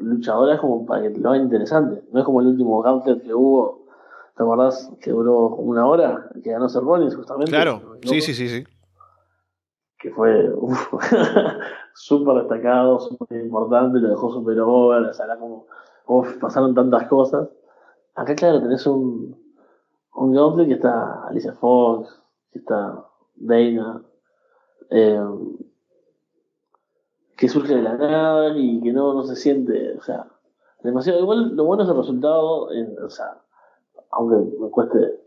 luchadoras como para que lo haga interesante. No es como el último Gauntlet que hubo, ¿te acordás? Que duró una hora, que ganó Ser Rollins justamente. Claro, sí, sí, sí, sí. Que fue [LAUGHS] súper destacado, súper importante, lo dejó súper over, o sea, era como, pasaron tantas cosas. Acá, claro, tenés un, un Gauntlet que está Alicia Fox, esta Dana, eh, que surge de la nada y que no, no se siente, o sea, demasiado. Igual lo bueno es el resultado, o sea, aunque me cueste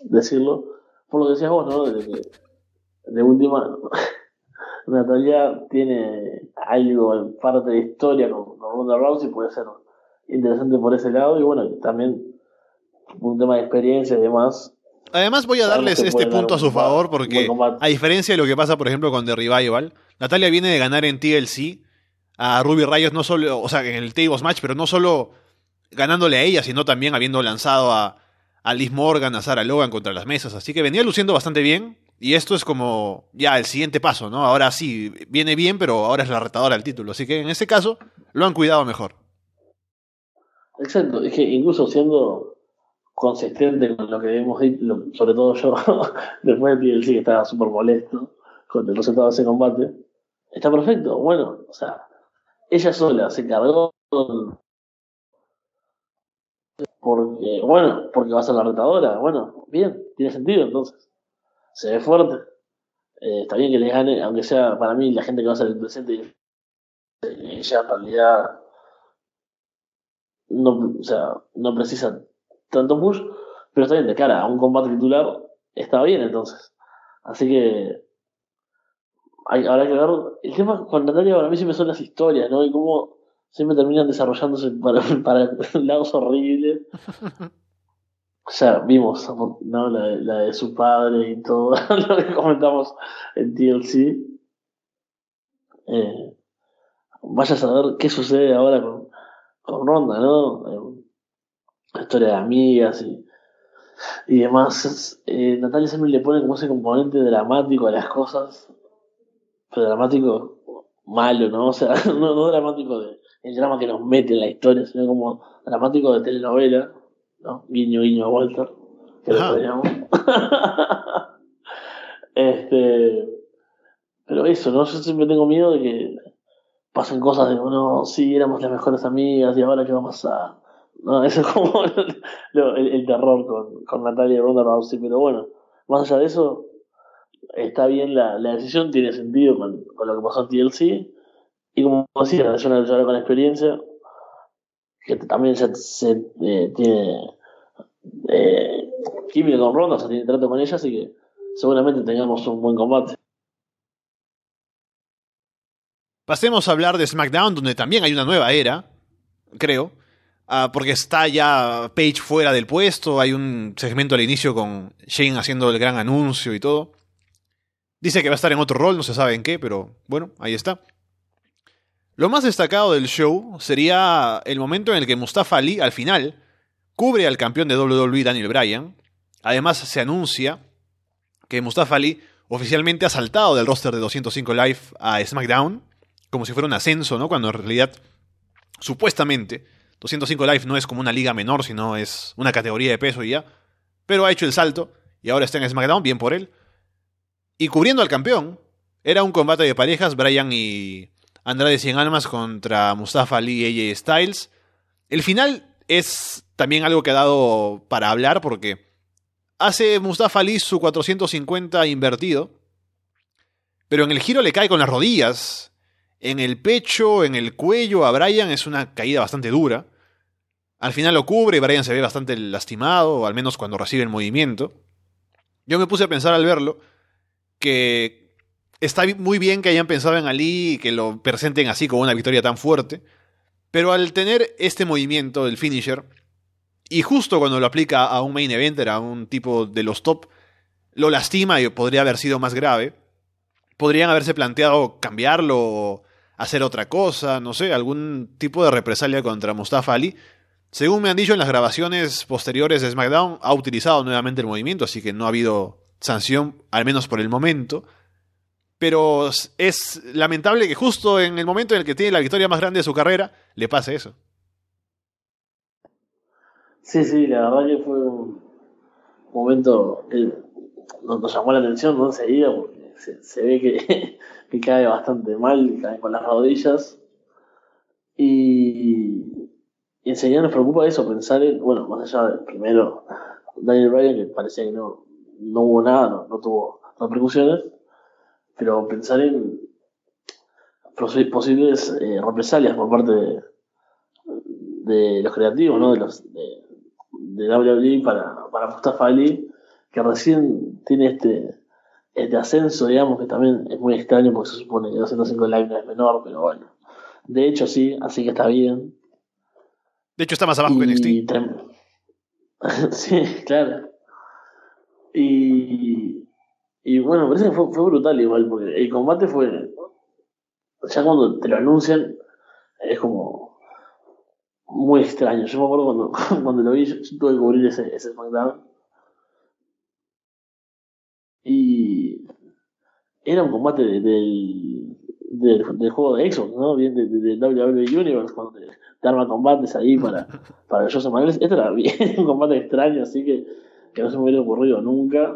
decirlo, por lo que decías vos, ¿no? De, que, de última, [LAUGHS] Natalia tiene algo en parte de historia con, con Ronda Rousey, puede ser interesante por ese lado, y bueno, también un tema de experiencia y demás. Además voy a darles este punto a su favor porque a diferencia de lo que pasa por ejemplo con The Revival, Natalia viene de ganar en TLC a Ruby Rayos no solo, o sea, en el Tables Match, pero no solo ganándole a ella, sino también habiendo lanzado a, a Liz Morgan, a Sarah Logan contra las mesas. Así que venía luciendo bastante bien. Y esto es como ya el siguiente paso, ¿no? Ahora sí, viene bien, pero ahora es la retadora del título. Así que en ese caso lo han cuidado mejor. Exacto, es que incluso siendo consistente con lo que hemos dicho, sobre todo yo, [LAUGHS] después de sí que estaba súper molesto con el resultado de ese combate, está perfecto. Bueno, o sea, ella sola se cargó porque, bueno, porque va a ser la retadora. Bueno, bien, tiene sentido entonces. Se ve fuerte. Eh, está bien que le gane, aunque sea para mí la gente que va a ser el presente, ella en realidad no, o sea, no precisa tanto push, pero está bien de cara a un combate titular, está bien entonces. Así que hay, habrá que ver. El tema con Natalia para mí siempre son las historias, ¿no? Y cómo siempre terminan desarrollándose para, [LAUGHS] para lados horribles. [LAUGHS] O sea, vimos ¿no? la, de su padre y todo [LAUGHS] lo que comentamos en TLC. Eh, vaya a saber qué sucede ahora con, con Ronda, ¿no? Eh, la historia de amigas y, y demás. Eh, Natalia siempre le pone como ese componente dramático a las cosas, pero dramático malo, ¿no? O sea, [LAUGHS] no, dramático de el drama que nos mete en la historia, sino como dramático de telenovela, ¿no? Guiño, guiño a Walter, que lo [LAUGHS] este, pero eso, ¿no? Yo siempre tengo miedo de que pasen cosas de, bueno, sí, éramos las mejores amigas y ahora qué va a pasar. No, [LAUGHS] eso es como el, terror con, con Natalia Ronda Rousey, pero bueno, más allá de eso, está bien la, la decisión, tiene sentido con, con, lo que pasó en TLC, y como decía, es una luchadora con experiencia, que también se, eh, tiene eh, química con Ronda, o sea, tiene trato con ella, así que seguramente tengamos un buen combate. Pasemos a hablar de SmackDown, donde también hay una nueva era, creo. Ah, porque está ya Page fuera del puesto, hay un segmento al inicio con Shane haciendo el gran anuncio y todo. Dice que va a estar en otro rol, no se sabe en qué, pero bueno, ahí está. Lo más destacado del show sería el momento en el que Mustafa Ali, al final, cubre al campeón de WWE Daniel Bryan. Además, se anuncia que Mustafa Ali oficialmente ha saltado del roster de 205 Live a SmackDown, como si fuera un ascenso, ¿no? Cuando en realidad, supuestamente, 205 Live no es como una liga menor, sino es una categoría de peso y ya. Pero ha hecho el salto y ahora está en SmackDown, bien por él. Y cubriendo al campeón, era un combate de parejas, Brian y Andrade 100 Almas contra Mustafa Ali y AJ Styles. El final es también algo que ha dado para hablar porque hace Mustafa Ali su 450 invertido, pero en el giro le cae con las rodillas en el pecho, en el cuello a Brian es una caída bastante dura. Al final lo cubre y Brian se ve bastante lastimado, al menos cuando recibe el movimiento. Yo me puse a pensar al verlo que está muy bien que hayan pensado en Ali y que lo presenten así como una victoria tan fuerte, pero al tener este movimiento del finisher, y justo cuando lo aplica a un main eventer, a un tipo de los top, lo lastima y podría haber sido más grave. Podrían haberse planteado cambiarlo hacer otra cosa, no sé, algún tipo de represalia contra Mustafa Ali. Según me han dicho en las grabaciones posteriores de SmackDown, ha utilizado nuevamente el movimiento, así que no ha habido sanción, al menos por el momento. Pero es lamentable que justo en el momento en el que tiene la victoria más grande de su carrera, le pase eso. Sí, sí, la verdad que fue un momento que nos llamó la atención, ¿no? Enseguida, porque se ve [LAUGHS] que cae bastante mal, cae con las rodillas. Y, y enseguida nos preocupa eso, pensar en, bueno, más allá de primero Daniel Bryan, que parecía que no, no hubo nada, no, tuvo repercusiones, pero pensar en posibles eh, represalias por parte de, de, los creativos, ¿no? De los de, de WWE para, para Mustafa Ali, que recién tiene este, este ascenso, digamos, que también es muy extraño porque se supone que 205 Live no es menor, pero bueno. De hecho, sí, así que está bien. De hecho, está más abajo que NXT. [LAUGHS] sí, claro. Y, y bueno, parece que fue, fue brutal igual, porque el combate fue. Ya cuando te lo anuncian, es como muy extraño. Yo me acuerdo cuando, [LAUGHS] cuando lo vi, yo, tuve que cubrir ese, ese SmackDown. Y era un combate del, del, juego de Xbox, ¿no? Bien de, de, WWE Universe, cuando te, arma combates ahí para, para los shows semanales. Este era [LAUGHS] bien, un combate extraño, así que, que no se me hubiera ocurrido nunca.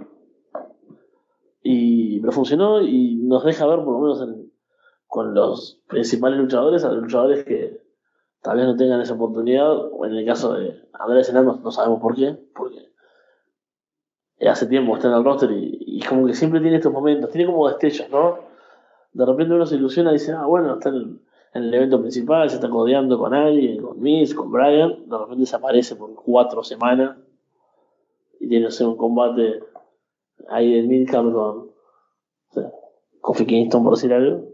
Y, pero funcionó y nos deja ver, por lo menos en, con los principales luchadores, a los luchadores que tal vez no tengan esa oportunidad. En el caso de Andrés Enano, no sabemos por qué, porque hace tiempo está en el roster y, y como que siempre tiene estos momentos, tiene como destellos, ¿no? De repente uno se ilusiona y dice, ah, bueno, está en el, evento principal, se está codeando con alguien, con Miss, con Brian, de repente desaparece por cuatro semanas y tiene que hacer un combate ahí en Midcard con o sea, Kofi Kingston, por decir algo.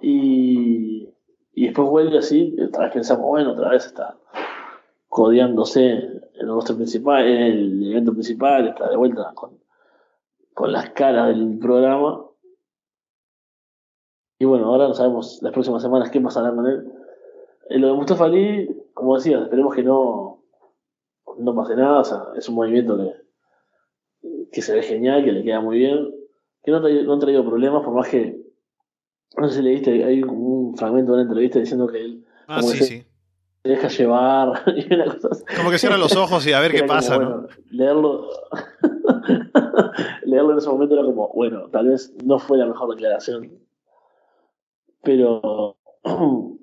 Y, y después vuelve así, otra vez pensamos, bueno, otra vez está codeándose en el principal, en el evento principal, está de vuelta con, con las caras del programa. Y bueno, ahora no sabemos las próximas semanas qué pasará con él. En lo de Mustafa Ali, como decía, esperemos que no, no pase nada, o sea, es un movimiento que, que se ve genial, que le queda muy bien, que no, no ha traído problemas, por más que, no sé si leíste, hay un fragmento de una entrevista diciendo que él ah, sí, se, sí. deja llevar [LAUGHS] y una cosa así. Como que cierra los ojos y a ver qué pasa, como, ¿no? Bueno, leerlo, [LAUGHS] leerlo en ese momento era como, bueno, tal vez no fue la mejor declaración, pero [CLEARS THROAT]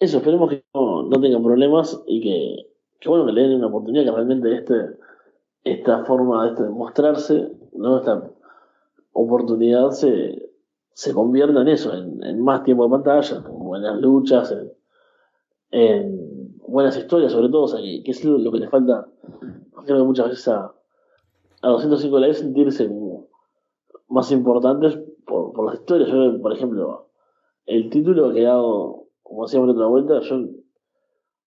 eso, esperemos que no, no tengan problemas y que, que bueno que le den una oportunidad, que realmente este, esta forma de mostrarse, ¿no? esta oportunidad se, se convierta en eso, en, más tiempo de pantalla, en buenas luchas, en, en buenas historias sobre todo, o sea, que, que, es lo que le falta, creo que muchas veces a, a 205 Live sentirse como más importantes por, por las historias. Yo, por ejemplo, el título ha quedado, como hacíamos otra vuelta, yo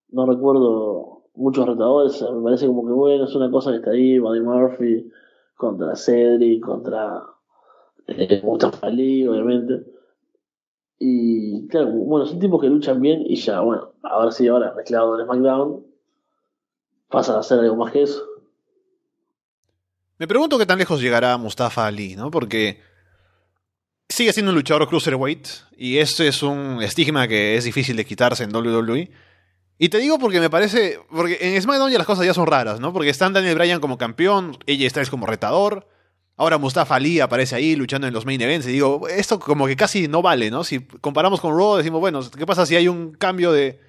no recuerdo muchos retadores, me parece como que bueno, es una cosa que está ahí, Buddy Murphy contra Cedric, contra eh, Mustafa Ali, obviamente. Y claro, bueno, son tipos que luchan bien y ya, bueno, ahora sí, ahora mezclado en SmackDown, pasan a hacer algo más que eso. Me pregunto qué tan lejos llegará Mustafa Ali, ¿no? Porque sigue siendo un luchador cruiserweight y este es un estigma que es difícil de quitarse en WWE. Y te digo porque me parece. Porque en SmackDown ya las cosas ya son raras, ¿no? Porque están Daniel Bryan como campeón, ella está como retador. Ahora Mustafa Ali aparece ahí luchando en los main events. Y digo, esto como que casi no vale, ¿no? Si comparamos con Raw, decimos, bueno, ¿qué pasa si hay un cambio de.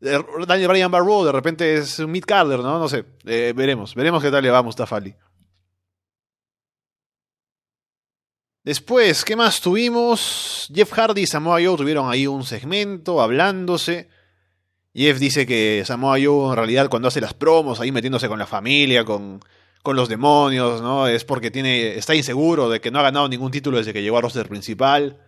Daniel Bryan va Raw? De repente es un mid Carter, ¿no? No sé. Eh, veremos. Veremos qué tal le va a Mustafa Ali. Después, ¿qué más tuvimos? Jeff Hardy y Samoa Joe tuvieron ahí un segmento hablándose. Jeff dice que Samoa Joe en realidad cuando hace las promos ahí metiéndose con la familia, con, con los demonios, ¿no? Es porque tiene, está inseguro de que no ha ganado ningún título desde que llegó al roster principal.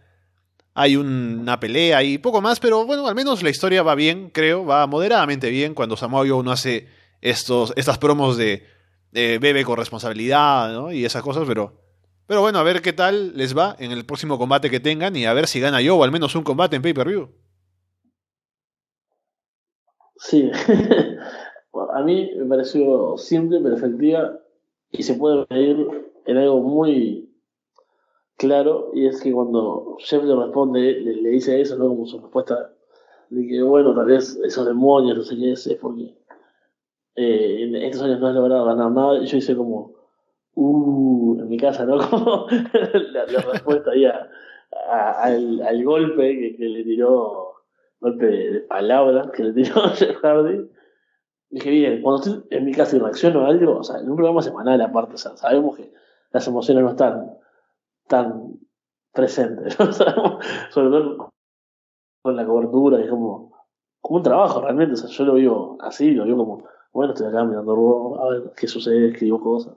Hay una pelea y poco más, pero bueno, al menos la historia va bien, creo, va moderadamente bien cuando Samoa Joe no hace estos, estas promos de, bebe con responsabilidad, ¿no? Y esas cosas, pero... Pero bueno, a ver qué tal les va en el próximo combate que tengan y a ver si gana yo o al menos un combate en pay-per-view. Sí, [LAUGHS] a mí me pareció simple pero efectiva y se puede medir en algo muy claro y es que cuando Jeff le responde, le, dice eso, ¿no? Como su respuesta de que bueno, tal vez esos demonios, no sé qué es, porque eh, en estos años no has logrado ganar nada y yo hice como uh, en mi casa, ¿no? [LAUGHS] Como la, respuesta ahí a, al, golpe que, que, le tiró, golpe de palabras que le tiró [LAUGHS] Jeff Hardy. Dije, bien, cuando estoy en mi casa y reacciono a algo, o sea, en un programa semanal aparte, o sea, sabemos que las emociones no están tan presentes, [LAUGHS] ¿no? sobre todo con la cobertura, es como, como un trabajo realmente, o sea, yo lo vivo así, lo vivo como, bueno, estoy acá mirando a ver qué sucede, escribo cosas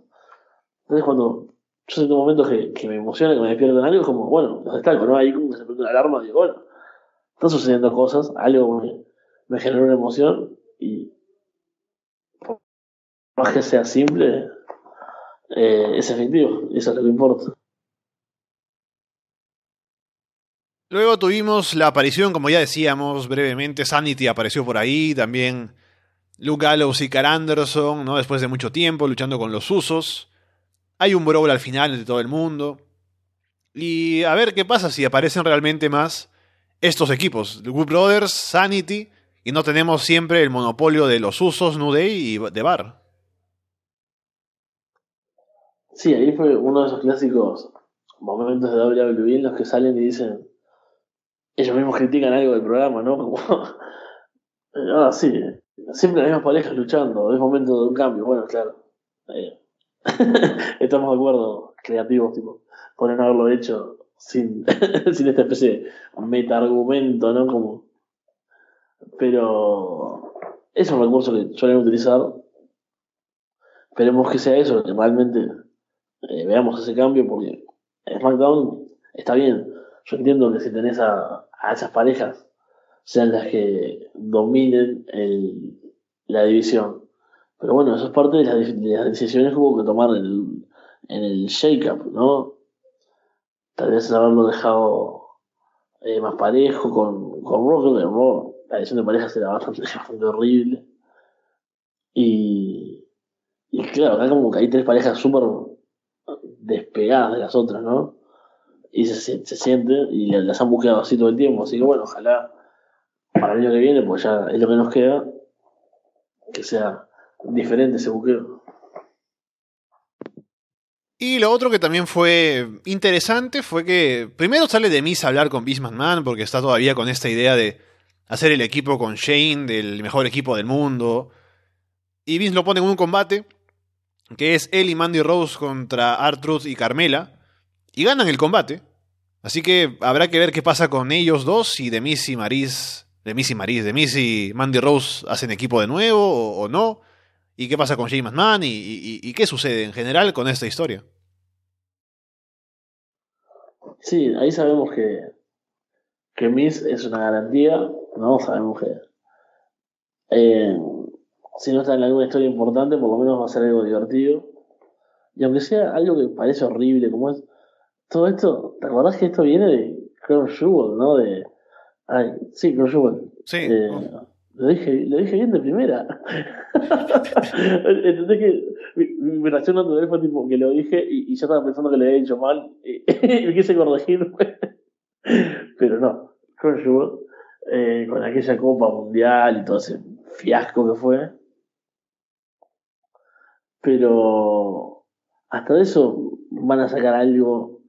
Entonces cuando yo siento momentos que, que me emociona, que me despierto en algo, es como, bueno, los destaco, ¿no? Ahí como que se prende una alarma digo, bueno, están sucediendo cosas, algo me, me generó una emoción y por más que sea simple, eh, es efectivo, eso es lo que importa. Luego tuvimos la aparición, como ya decíamos brevemente, Sanity apareció por ahí, también Luke Gallows y Carl Anderson, ¿no? después de mucho tiempo luchando con los usos. Hay un brawl al final de todo el mundo. Y a ver qué pasa si aparecen realmente más estos equipos, Good Brothers, Sanity, y no tenemos siempre el monopolio de los usos, New Day y de Bar. Sí, ahí fue uno de esos clásicos momentos de WWE en los que salen y dicen, ellos mismos critican algo del programa, ¿no? [LAUGHS] Como, ah, sí, siempre las mismas parejas luchando, es momento de un cambio, bueno, claro. [LAUGHS] Estamos de acuerdo, creativos, tipo, por no haberlo hecho sin, [LAUGHS] sin esta especie de meta-argumento, ¿no? Como, pero es un recurso que suelen utilizar. Esperemos que sea eso, que realmente eh, veamos ese cambio, porque SmackDown está bien. Yo entiendo que si tenés a, a esas parejas, sean las que dominen el, la división. Pero bueno, eso es parte de las, de las decisiones que hubo que tomar en el, en el shake-up, ¿no? Tal vez haberlo dejado eh, más parejo con, con Rock, la edición de parejas era bastante, [LAUGHS] horrible. Y, y claro, acá como que hay tres parejas súper despegadas de las otras, ¿no? Y se, se siente, y las han buscado así todo el tiempo. Así que bueno, ojalá para el año que viene, pues ya es lo que nos queda, que sea diferente ese buqueo. Y lo otro que también fue interesante fue que primero sale de Miss a hablar con Bisman Man porque está todavía con esta idea de hacer el equipo con Shane, del mejor equipo del mundo. Y Vince lo pone en un combate que es él y Mandy Rose contra Artruth y Carmela. Y ganan el combate. Así que habrá que ver qué pasa con ellos dos y de Miss y Maris. De Miss y Maris, de Miss y Mandy Rose hacen equipo de nuevo o no. ¿Y qué pasa con James Man? ¿Y, y, y qué sucede en general con esta historia? Sí, ahí sabemos que, que Miss es una garantía, ¿no? Sabemos que eh, si no está en alguna historia importante, por lo menos va a ser algo divertido. Y aunque sea algo que parece horrible, como es todo esto, ¿te acordás que esto viene de Kurt Jewel, no? De, ay, sí, Kurt Jewel. Sí. Eh, lo dije, lo dije bien de primera. [LAUGHS] Entendés que mi, mi reacción natural fue tipo que lo dije y, y yo estaba pensando que lo había dicho mal y, [LAUGHS] y me quise corregir. Pero no, Jewel, eh, con aquella Copa Mundial y todo ese fiasco que fue. Pero hasta de eso van a sacar algo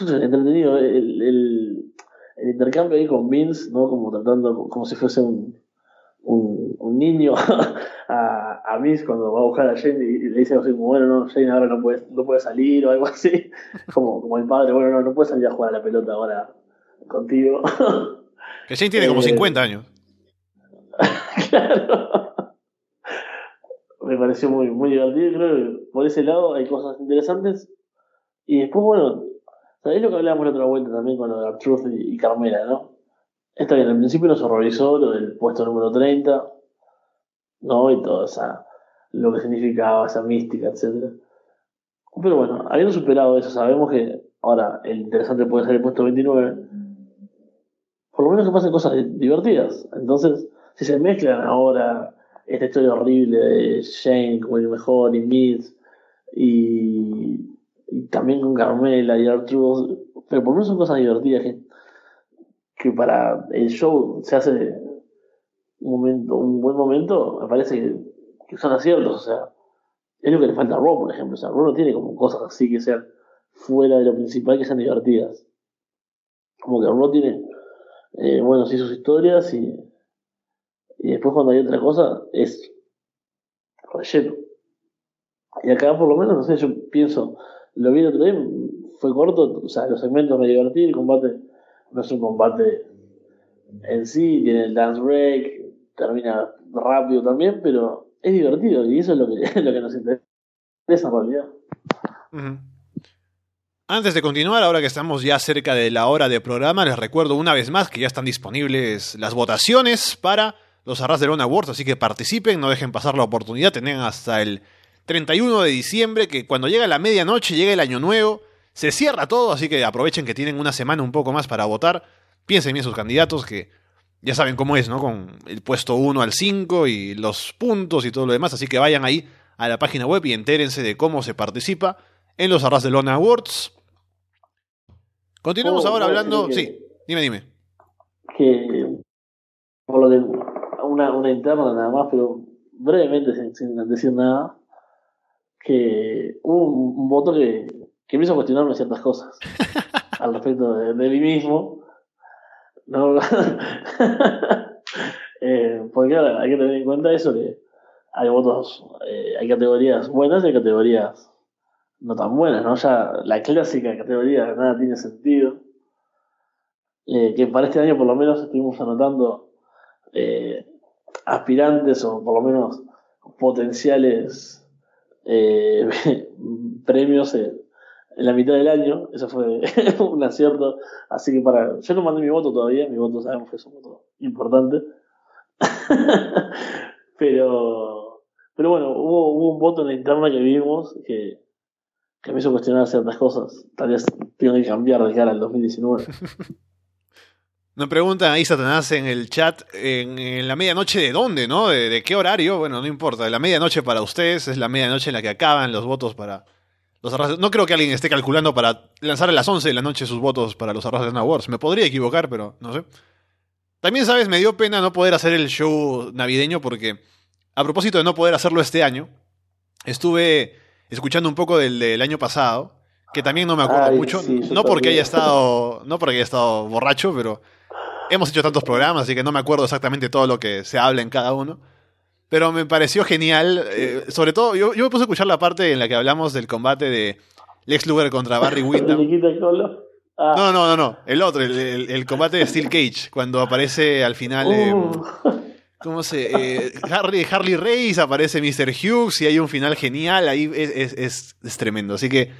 entretenido. El, el, el intercambio ahí con Vince, ¿no? Como tratando, como si fuese un, un, un niño [LAUGHS] a, a Vince cuando va a buscar a Jane y, le dice así como, bueno, no, Jane ahora no puede, no puede salir o algo así. [LAUGHS] Como, como el padre, bueno, no, no puede salir a jugar a la pelota ahora contigo. [LAUGHS] Que Jane tiene como Eh, 50 años. claro. Me pareció muy, muy divertido. Creo que por ese lado hay cosas interesantes. Y después, bueno, ¿sabéis lo que hablábamos la otra vuelta también con lo de Truth y, y Carmela, no? Está bien, al principio nos horrorizó lo del puesto número 30, ¿no? Y todo esa, lo que significaba, esa mística, etcétera. Pero bueno, habiendo superado eso, sabemos que ahora el interesante puede ser el puesto 29. Por lo menos que pasen cosas divertidas. Entonces, si se mezclan ahora esta historia horrible de Shane como el mejor y Miz y, y también con Carmela y Arturo, pero por lo menos son cosas divertidas que, que para el show se hace un momento, un buen momento, me parece que, que son aciertos, o sea, es lo que le falta a Raw, por ejemplo, o sea, Raw no tiene como cosas así que sean fuera de lo principal que sean divertidas. Como que Raw tiene, eh, bueno, sí sus historias y, y después cuando hay otra cosa es relleno. Y acá por lo menos, no sé, yo pienso, lo vi el otro día, fue corto, o sea, los segmentos me divertí, el combate no es un combate en sí, tiene el dance break, termina rápido también, pero es divertido y eso es lo que, [LAUGHS] lo que nos interesa en realidad. Antes de continuar, ahora que estamos ya cerca de la hora de programa, les recuerdo una vez más que ya están disponibles las votaciones para los Arras de Lona Awards, así que participen, no dejen pasar la oportunidad, tengan hasta el 31 de diciembre, que cuando llega la medianoche, llega el año nuevo, se cierra todo, así que aprovechen que tienen una semana un poco más para votar, piensen bien sus candidatos, que ya saben cómo es, ¿no? Con el puesto 1 al 5 y los puntos y todo lo demás, así que vayan ahí a la página web y entérense de cómo se participa en los Arras de Lona Awards. Continuamos ahora hablando. sí, dime, dime. Que. Por lo de una, una interna nada más, pero brevemente, sin, decir nada, que hubo un, voto que, que, me hizo cuestionarme ciertas cosas [LAUGHS] al respecto de, mí mismo. No, [LAUGHS] eh, porque hay que tener en cuenta eso, que hay votos, eh, hay categorías buenas y hay categorías no tan buenas, ¿no? Ya la clásica categoría nada tiene sentido. Eh, que para este año por lo menos estuvimos anotando eh, aspirantes o por lo menos potenciales eh, [LAUGHS] premios en, la mitad del año. Eso fue [LAUGHS] un acierto. Así que para. Yo no mandé mi voto todavía, mi voto sabemos que es un voto importante. [LAUGHS] pero, pero bueno, hubo, hubo un voto en la interna que vimos que que me hizo cuestionar ciertas cosas. Tal vez tengo que cambiar de cara al 2019. [LAUGHS] Nos preguntan ahí Satanás en el chat, en, la medianoche de dónde, ¿no? De, qué horario? Bueno, no importa. La medianoche para ustedes es la medianoche en la que acaban los votos para los arrases. No creo que alguien esté calculando para lanzar a las 11 de la noche sus votos para los arrases de Awards. Me podría equivocar, pero no sé. También, ¿sabes? Me dio pena no poder hacer el show navideño porque, a propósito de no poder hacerlo este año, estuve escuchando un poco del, del año pasado, que también no me acuerdo mucho, no porque haya estado, no porque haya estado borracho, pero hemos hecho tantos programas, así que no me acuerdo exactamente todo lo que se habla en cada uno. Pero me pareció genial, eh, sobre todo, yo, yo, me puse a escuchar la parte en la que hablamos del combate de Lex Luger contra Barry [LAUGHS] Windham. Ah. No, no, no, no, el otro, el, combate de Steel Cage, cuando aparece al final... Uh. ¿Cómo se.? Eh, Harley, Harley Race, aparece Mr. Hughes y hay un final genial. Ahí es, es, tremendo. Así que,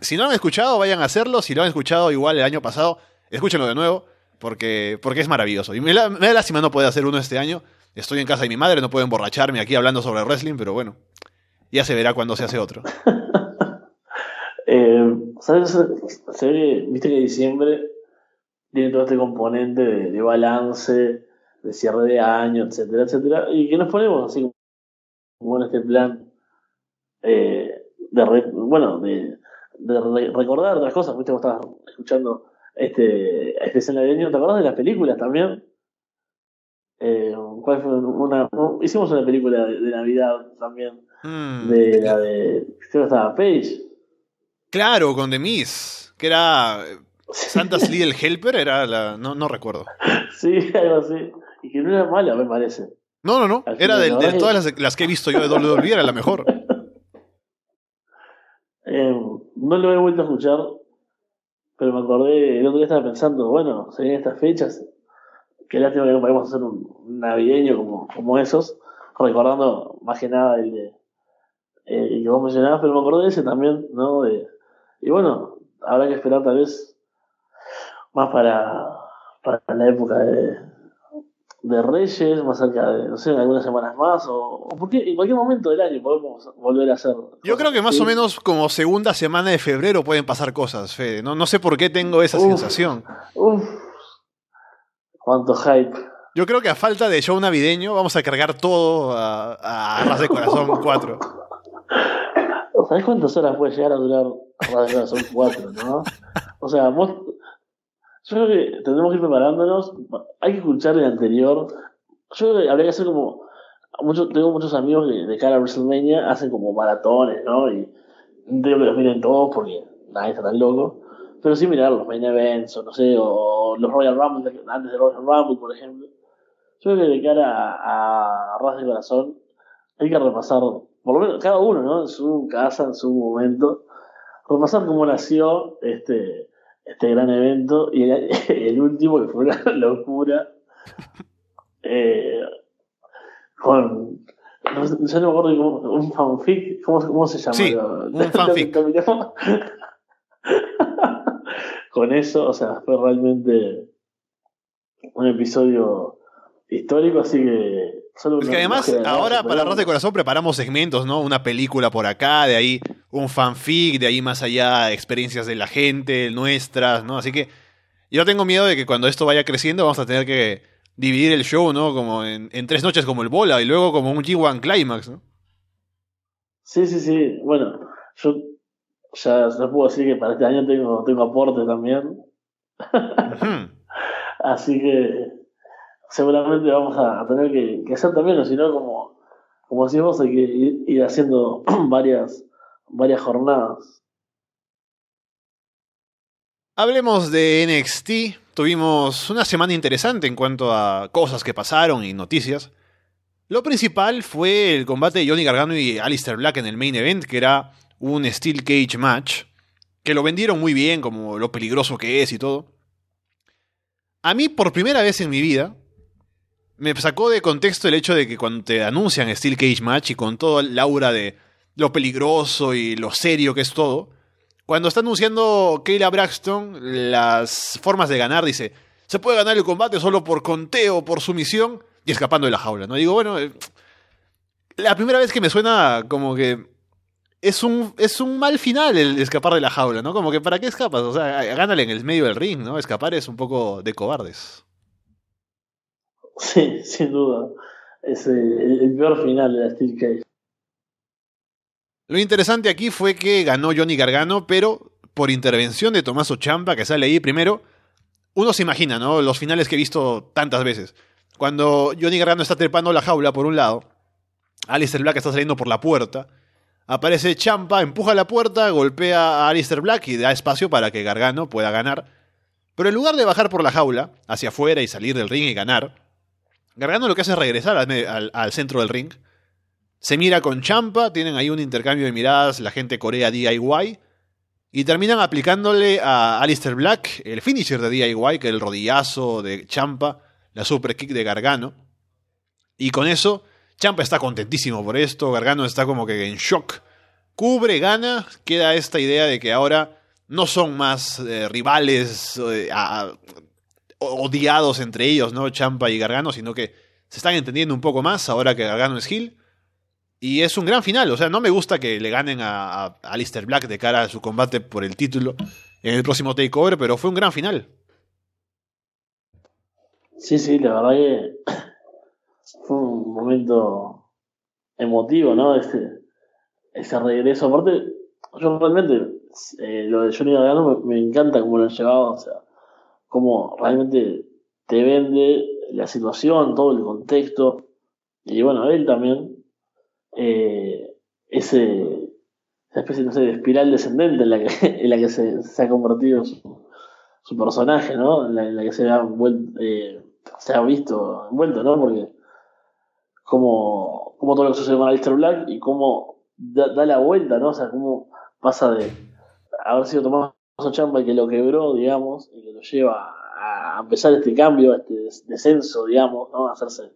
si, no lo han escuchado, vayan a hacerlo. Si lo han escuchado igual el año pasado, escúchenlo de nuevo. Porque, porque es maravilloso. Y me, da lástima no poder hacer uno este año. Estoy en casa de mi madre, no puedo emborracharme aquí hablando sobre wrestling, pero bueno. Ya se verá cuando se hace otro. [LAUGHS] eh, ¿Sabes? Se ve, viste que diciembre tiene todo este componente de balance de cierre de año, etcétera, etcétera, y que nos ponemos así como en este plan eh, de, bueno, de, recordar otras cosas, viste, vos estabas escuchando este, este escena de año, ¿te acordás de las películas también? Eh, ¿cuál fue una, hicimos una película de, Navidad también, mm. de la de, creo que estaba Page. Claro, con The Miss, que era Santa's Little Helper, era la, no, no recuerdo. [LAUGHS] Sí, algo así. Y que no era mala, me parece. No, no, no. Era de, todas las, que he visto yo de WWE, era la mejor. [LAUGHS] Eh, no lo he vuelto a escuchar, pero me acordé, el otro día estaba pensando, bueno, se vienen estas fechas, qué lástima que no podemos hacer un navideño como, como esos, recordando más que nada el de eh, que vos mencionabas, pero me acordé de ese también, ¿no? De, y bueno, habrá que esperar tal vez más para, para la época de, de Reyes, más cerca de, no sé, algunas semanas más, o, porque en cualquier momento del año podemos volver a hacer. Yo creo que más o menos como segunda semana de febrero pueden pasar cosas, Fede. No, no sé por qué tengo esa sensación. Uf, cuánto hype. Yo creo que a falta de show navideño vamos a cargar todo a, a Arras de Corazón [LAUGHS] 4. ¿Sabes cuántas horas puede llegar a durar Arras de Corazón 4, no? O sea, vos yo creo que tendremos que ir preparándonos. Hay que escuchar el anterior. Yo creo que habría que hacer como. Mucho, tengo muchos amigos que de cara a WrestleMania hacen como maratones, ¿no? Y no digo que los miren todos porque nadie está tan loco. Pero sí mirar los main events, o no sé, o los Royal Rumble, antes de Royal Rumble, por ejemplo. Yo creo que de cara a, a Ras de Corazón hay que repasar, por lo menos cada uno, ¿no? En su casa, en su momento, repasar cómo nació este este gran evento y el, [LAUGHS] último que fue una [LAUGHS] locura eh, con No, ya no me acuerdo cómo, un fanfic, ¿cómo, cómo se llama? Sí, un fanfic. [LAUGHS] Con eso, o sea, fue realmente un episodio histórico, así que... Solo es que además, ahora para Ras de Corazón preparamos segmentos, ¿no? Una película por acá, de ahí un fanfic, de ahí más allá experiencias de la gente, nuestras, ¿no? Así que yo tengo miedo de que cuando esto vaya creciendo vamos a tener que dividir el show, ¿no? Como en, tres noches como el bola y luego como un G1 Climax, ¿no? Sí, sí, sí. Bueno, yo ya les puedo decir que para este año tengo, tengo aporte también. Así que seguramente vamos a, tener que, hacer también, o si no, como, como decimos, hay que ir, haciendo [CLEARS THROAT] varias, varias jornadas. Hablemos de NXT. Tuvimos una semana interesante en cuanto a cosas que pasaron y noticias. Lo principal fue el combate de Johnny Gargano y Alistair Black en el main event, que era un Steel Cage match, que lo vendieron muy bien, como lo peligroso que es y todo. A mí, por primera vez en mi vida, me sacó de contexto el hecho de que cuando te anuncian Steel Cage Match y con todo el aura de lo peligroso y lo serio que es todo, cuando está anunciando Kayla Braxton las formas de ganar, dice, se puede ganar el combate solo por conteo, por sumisión y escapando de la jaula, ¿no? Digo, bueno, eh, la primera vez que me suena como que es un, es un mal final el escapar de la jaula, ¿no? Como que ¿para qué escapas? O sea, gánale en el medio del ring, ¿no? Escapar es un poco de cobardes. Sí, sin duda. Es el, peor final de la Steel Cage. Lo interesante aquí fue que ganó Johnny Gargano, pero por intervención de Tomaso Champa, que sale ahí primero. Uno se imagina, ¿no? Los finales que he visto tantas veces. Cuando Johnny Gargano está trepando la jaula por un lado, Alistair Black está saliendo por la puerta. Aparece Champa, empuja la puerta, golpea a Alistair Black y da espacio para que Gargano pueda ganar. Pero en lugar de bajar por la jaula, hacia afuera y salir del ring y ganar, Gargano lo que hace es regresar al, centro del ring. Se mira con Champa, tienen ahí un intercambio de miradas, la gente corea DIY. Y terminan aplicándole a Alistair Black el finisher de DIY, que es el rodillazo de Champa, la super kick de Gargano. Y con eso, Champa está contentísimo por esto, Gargano está como que en shock. Cubre, gana, queda esta idea de que ahora no son más eh, rivales eh, odiados entre ellos, ¿no? Champa y Gargano, sino que se están entendiendo un poco más ahora que Gargano es Hill. Y es un gran final, o sea, no me gusta que le ganen a, a Alistair Black de cara a su combate por el título en el próximo takeover, pero fue un gran final. Sí, sí, la verdad que fue un momento emotivo, ¿no? Ese, ese regreso. Aparte, yo realmente, eh, lo de Johnny Gargano me, me encanta cómo lo han llevado, o sea, cómo realmente te vende la situación, todo el contexto. Y bueno, él también, eh, ese, esa especie no sé, de espiral descendente en la que, en la que se, ha convertido su, personaje, ¿no? En la, que se ha, eh, se ha visto envuelto, ¿no? Porque como, como todo lo que sucede con Alistair Black y cómo da, la vuelta, ¿no? O sea, cómo pasa de haber sido tomado Champa que lo quebró, digamos, y que lo lleva a empezar este cambio, este descenso, digamos, ¿no? A hacerse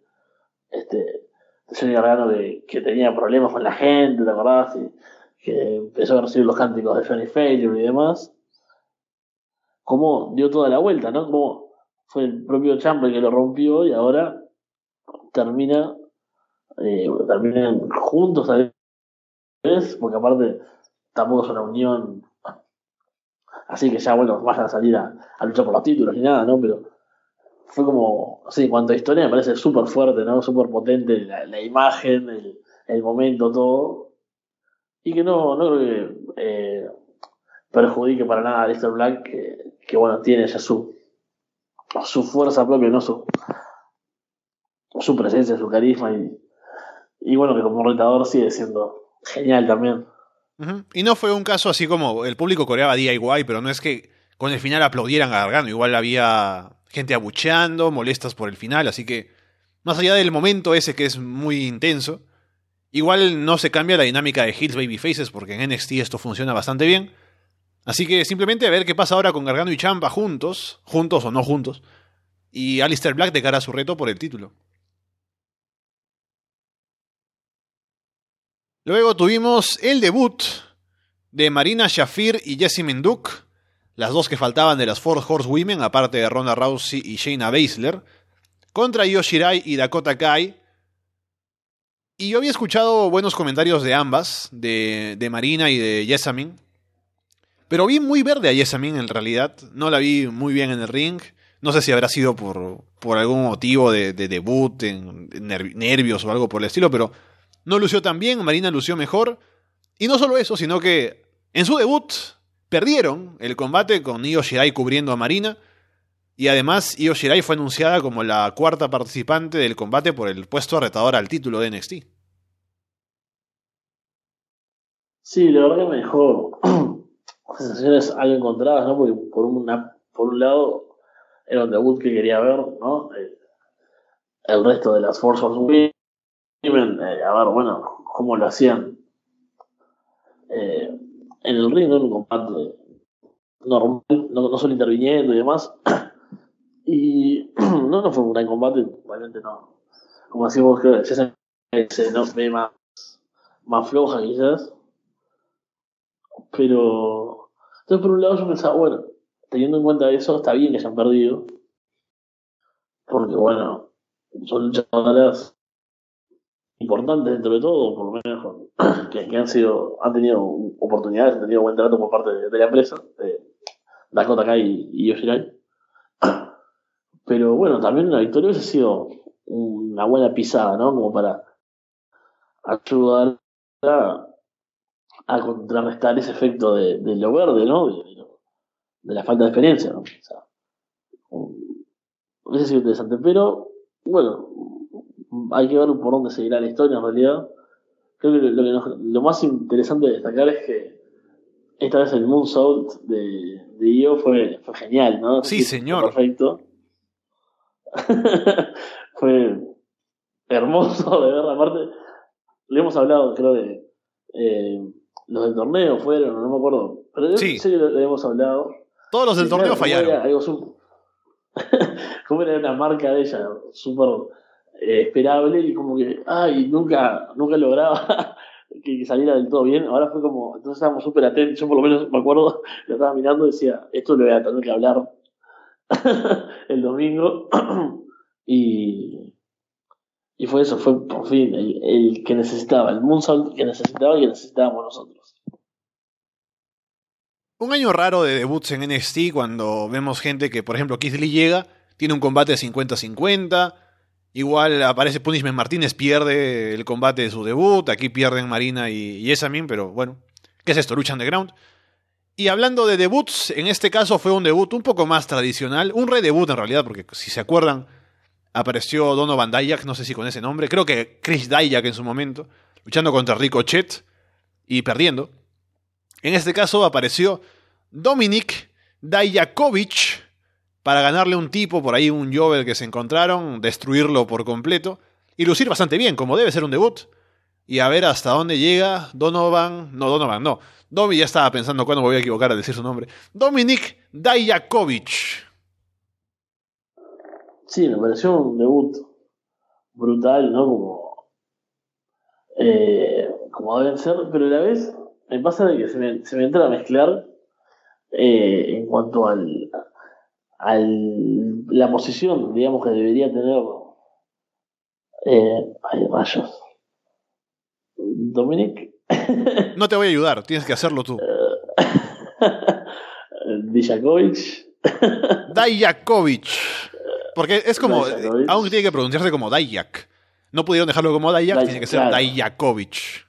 este Johnny Gargano que, que, tenía problemas con la gente, ¿te acordás? Que empezó a recibir los cánticos de Johnny Failure y demás. Cómo dio toda la vuelta, ¿no? Como fue el propio Champa que lo rompió y ahora termina, eh, juntos a porque aparte tampoco es una unión Así que ya, bueno, vayan a salir a, luchar por los títulos ni nada, ¿no? Pero fue como, sí, en cuanto a historia me parece súper fuerte, ¿no? Súper potente la, imagen, el, momento, todo. Y que no, no creo que eh, perjudique para nada a Lister Black, que, bueno, tiene ya su, su fuerza propia, ¿no? Su, su presencia, su carisma y, y bueno, que como retador sigue siendo genial también. Y no fue un caso así como el público coreaba DIY, pero no es que con el final aplaudieran a Gargano. Igual había gente abucheando, molestas por el final, así que más allá del momento ese que es muy intenso, igual no se cambia la dinámica de Hills Baby Faces porque en NXT esto funciona bastante bien. Así que simplemente a ver qué pasa ahora con Gargano y Champa juntos, juntos o no juntos, y Alistair Black de cara a su reto por el título. Luego tuvimos el debut de Marina Shafir y Jessie Duke, las dos que faltaban de las Four Horsewomen, aparte de Ronda Rousey y Shayna Baszler, contra Io Shirai y Dakota Kai. Y yo había escuchado buenos comentarios de ambas, de, de Marina y de Jessamine. Pero vi muy verde a Jessamine en realidad. No la vi muy bien en el ring. No sé si habrá sido por, por algún motivo de, debut, en, nervios o algo por el estilo, pero no lució tan bien. Marina lució mejor. Y no solo eso, sino que en su debut perdieron el combate con Io Shirai cubriendo a Marina. Y además Io Shirai fue anunciada como la cuarta participante del combate por el puesto retador al título de NXT. Sí, la verdad que me dejó [CLEARS THROAT] sensaciones algo encontradas, ¿no? Porque por, una, por un lado era un debut que quería ver, ¿no? El, resto de las Force eh, a ver, bueno, cómo lo hacían eh, en el ring. En un combate normal, no, no solo interviniendo y demás. Y [CLEARS THROAT] no, no fue un gran combate, realmente no. Como decimos, que se, se nos ve más, más floja quizás. Pero, entonces por un lado yo pensaba, bueno, teniendo en cuenta eso, está bien que hayan perdido. Porque bueno, son luchadoras importantes dentro de todo, por lo menos [CLEARS THROAT] que, han sido, han tenido oportunidades, han tenido buen trato por parte de, la empresa, de Dakota Kai y, y Yoshirai. [CLEARS THROAT] Pero bueno, también una victoria hubiese sido una buena pisada, ¿no? Como para ayudar a, a contrarrestar ese efecto de, lo verde, ¿no? De, la falta de experiencia, ¿no? O sea, hubiese sido interesante, pero bueno, hay que ver por dónde seguirá la historia en realidad. Creo que lo, lo más interesante de destacar es que esta vez el Moonsault de, de Io fue, fue genial, ¿no? Sí, señor. Perfecto. [LAUGHS] fue hermoso de ver, aparte, le hemos hablado, creo, de eh, los del torneo fueron, no me acuerdo, pero sí. sé que le hemos hablado. Todos los del torneo fallaron. [LAUGHS] como era una marca de ella, súper eh, esperable y como que, ay, nunca, nunca lograba [LAUGHS] que, saliera del todo bien. Ahora fue como, entonces estábamos súper atentos, yo por lo menos me acuerdo, [LAUGHS] lo estaba mirando y decía, esto le voy a tener que hablar [LAUGHS] el domingo. [CLEARS THROAT] y, y fue eso, fue por fin el, que necesitaba, el Moonsault que necesitaba y que necesitábamos nosotros. Un año raro de debuts en NXT cuando vemos gente que, por ejemplo, Keith Lee llega, tiene un combate de 50-50. Igual aparece Punishment Martínez, pierde el combate de su debut. Aquí pierden Marina y, y Esamin, pero bueno, ¿qué es esto? Lucha underground. Y hablando de debuts, en este caso fue un debut un poco más tradicional, un redebut en realidad, porque si se acuerdan, apareció Donovan Dayak, no sé si con ese nombre, creo que Chris Dayak en su momento, luchando contra Ricochet y perdiendo. En este caso apareció Dominic Dayakovic para ganarle un tipo por ahí, un Jovel que se encontraron, destruirlo por completo y lucir bastante bien, como debe ser un debut. Y a ver hasta dónde llega Donovan, no Donovan, no, Domi ya estaba pensando cuándo me voy a equivocar a decir su nombre. Dominik Dajakovic. Sí, me pareció un debut brutal, ¿no? Como, eh, como deben ser, pero a la vez me pasa de que se me, se me entra a mezclar eh, en cuanto al, al la posición, digamos, que debería tener. Eh, ay, rayos. Dominic [LAUGHS] no te voy a ayudar, tienes que hacerlo tú. [LAUGHS] Dijakovic. [LAUGHS] Dajakovic. Porque es como. Aún tiene que pronunciarse como Dajak. No pudieron dejarlo como Dajak, tiene que ser claro. Dajakovic.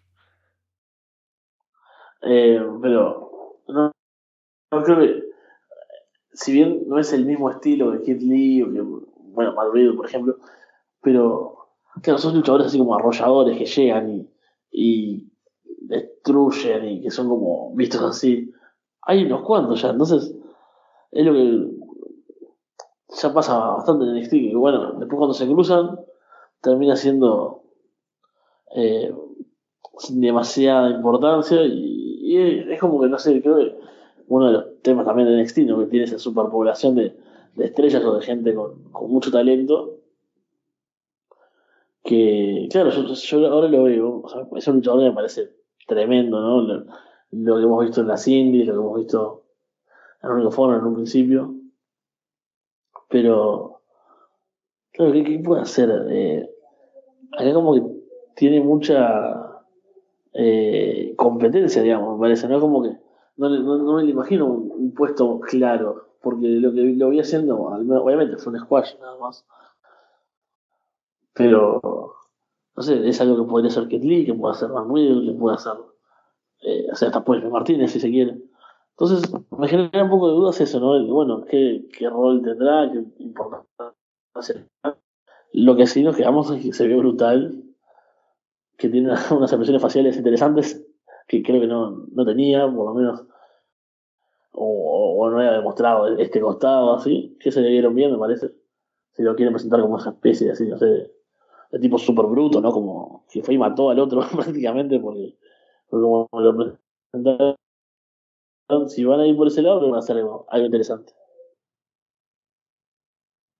Eh, pero. No, no, creo que. Si bien no es el mismo estilo de Kid Lee o que. Bueno, Madrid, por ejemplo. Pero. Claro, son luchadores así como arrolladores que llegan y, y destruyen y que son como vistos así. Hay unos cuantos ya, entonces es lo que ya pasa bastante en NXT, que bueno, después cuando se cruzan termina siendo eh, sin demasiada importancia y, es como que no sé, creo que uno de los temas también de NXT, que tiene esa superpoblación de, de estrellas o de gente con, mucho talento que, claro, yo, ahora lo veo, o sea, es un luchador me parece tremendo, ¿no? Lo, que hemos visto en las indies, lo que hemos visto en Ring of en un principio. Pero, claro, ¿qué, puede hacer? Eh, acá como que tiene mucha eh, competencia, digamos, me parece, ¿no? Como que no, no, me lo imagino un, puesto claro, porque lo que lo vi haciendo, obviamente fue un squash nada más. Pero, no sé, es algo que podría hacer Lee, que puede hacer Van que puede hacer, eh, o sea, hasta Pueblo Martínez si se quiere. Entonces, me genera un poco de dudas eso, ¿no? bueno, ¿qué, qué rol tendrá? ¿Qué importancia? Lo que sí nos quedamos es que se ve brutal, que tiene [LAUGHS] unas expresiones faciales interesantes que creo que no, no tenía, por lo menos, o, no había demostrado este costado así, que se le dieron bien, me parece. Si lo quieren presentar como esa especie así, no sé, de tipo súper bruto, ¿no? Como que fue y mató al otro [LAUGHS] prácticamente, porque, como lo presentaron, si van a ir por ese lado, van a hacer algo, algo interesante.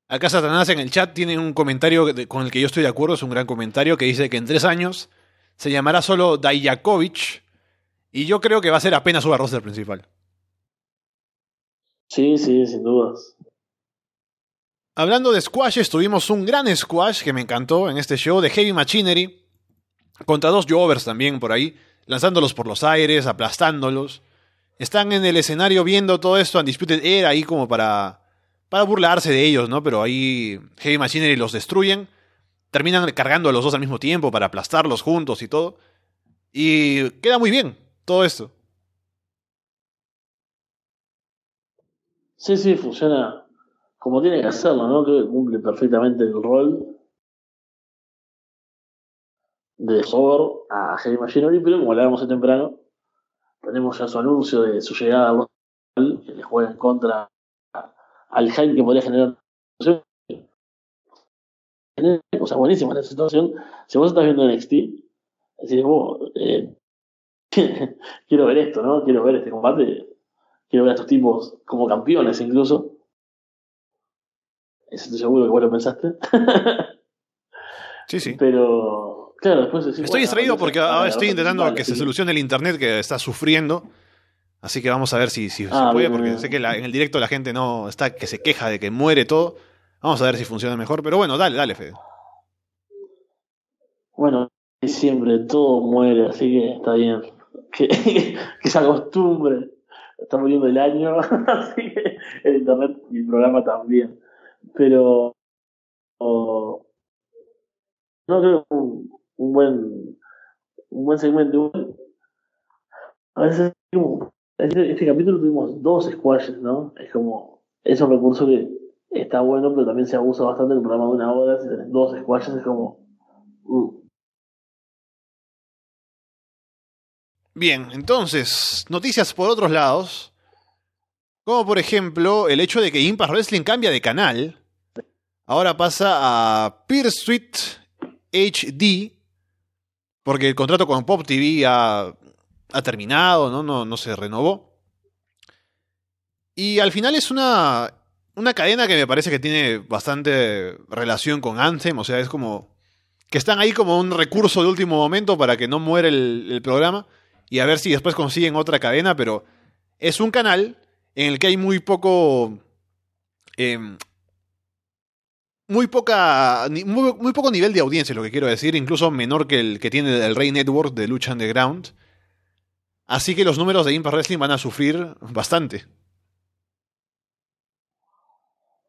Acá Satanás en el chat tiene un comentario con el que yo estoy de acuerdo, es un gran comentario, que dice que en tres años se llamará solo Dayakovic y yo creo que va a ser apenas su roster principal. Sí, sí, sin dudas. Hablando de squashes, tuvimos un gran squash que me encantó en este show de Heavy Machinery, contra dos Jovers también por ahí, lanzándolos por los aires, aplastándolos. Están en el escenario viendo todo esto, Undisputed Era ahí como para para burlarse de ellos, ¿no? Pero ahí Heavy Machinery los destruyen, terminan cargando a los dos al mismo tiempo para aplastarlos juntos y todo. Y queda muy bien todo esto. Sí, sí, funciona como tiene que hacerlo, ¿no? Creo que cumple perfectamente el rol de Hover a Heavy Machinery, pero como hablábamos temprano, tenemos ya su anuncio de su llegada al que le juega en contra al hype que podría generar cosas buenísimas en la situación. Si vos estás viendo NXT, decís, oh, eh, [LAUGHS] quiero ver esto, ¿no? Quiero ver este combate, quiero ver a estos tipos como campeones incluso. Eso estoy seguro que vos lo pensaste. sí, sí. Pero, claro, después Estoy distraído porque ahora estoy intentando que se solucione el internet que está sufriendo. Así que vamos a ver si, si se ah, puede, porque sé que en el directo la gente no está que se queja de que muere todo. Vamos a ver si funciona mejor. Pero bueno, dale, dale, Fede. Bueno, siempre todo muere, así que está bien. Que, [LAUGHS] que se acostumbre. Está muriendo el año, [LAUGHS] así que el internet y el programa también. Pero no creo un, un buen un buen segmento. A veces este, este, capítulo tuvimos dos squashes, ¿no? Es como, es un recurso que está bueno, pero también se abusa bastante un programa de una hora, si dos squashes es como... Uh. Bien, entonces, noticias por otros lados, como por ejemplo el hecho de que Impact Wrestling cambia de canal, ahora pasa a Suite HD, porque el contrato con Pop TV ha ha terminado, ¿no? No, no se renovó. Y al final es una, una cadena que me parece que tiene bastante relación con Anthem, o sea, es como que están ahí como un recurso de último momento para que no muera el, programa y a ver si después consiguen otra cadena, pero es un canal en el que hay muy poco... Em, muy poca muy, muy, poco nivel de audiencia, lo que quiero decir, incluso menor que el que tiene el Rey Network de Lucha Underground. Así que los números de Impact Wrestling van a sufrir bastante.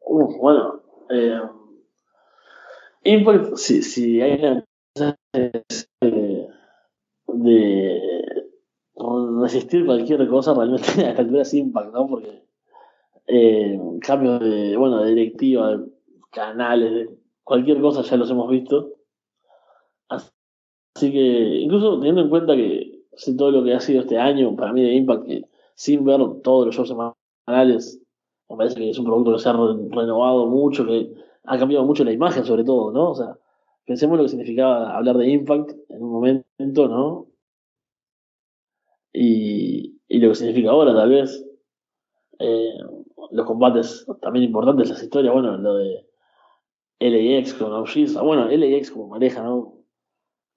Bueno. Eh, Impact, si, si hay una de, de resistir cualquier cosa, realmente [LAUGHS] a esta altura es Impact, ¿no? Porque eh, cambios de, bueno, de directiva, de canales, de cualquier cosa ya los hemos visto. Así que, incluso teniendo en cuenta que todo lo que ha sido este año, para mí de Impact, que sin ver todos los shows semanales, me parece que es un producto que se ha renovado mucho, que ha cambiado mucho la imagen sobre todo, ¿no? O sea, pensemos lo que significaba hablar de Impact en un momento, ¿no? Y, y lo que significa ahora, tal vez. Eh, los combates también importantes, las historias, bueno, lo de LAX con OGs, bueno, LAX como pareja, ¿no?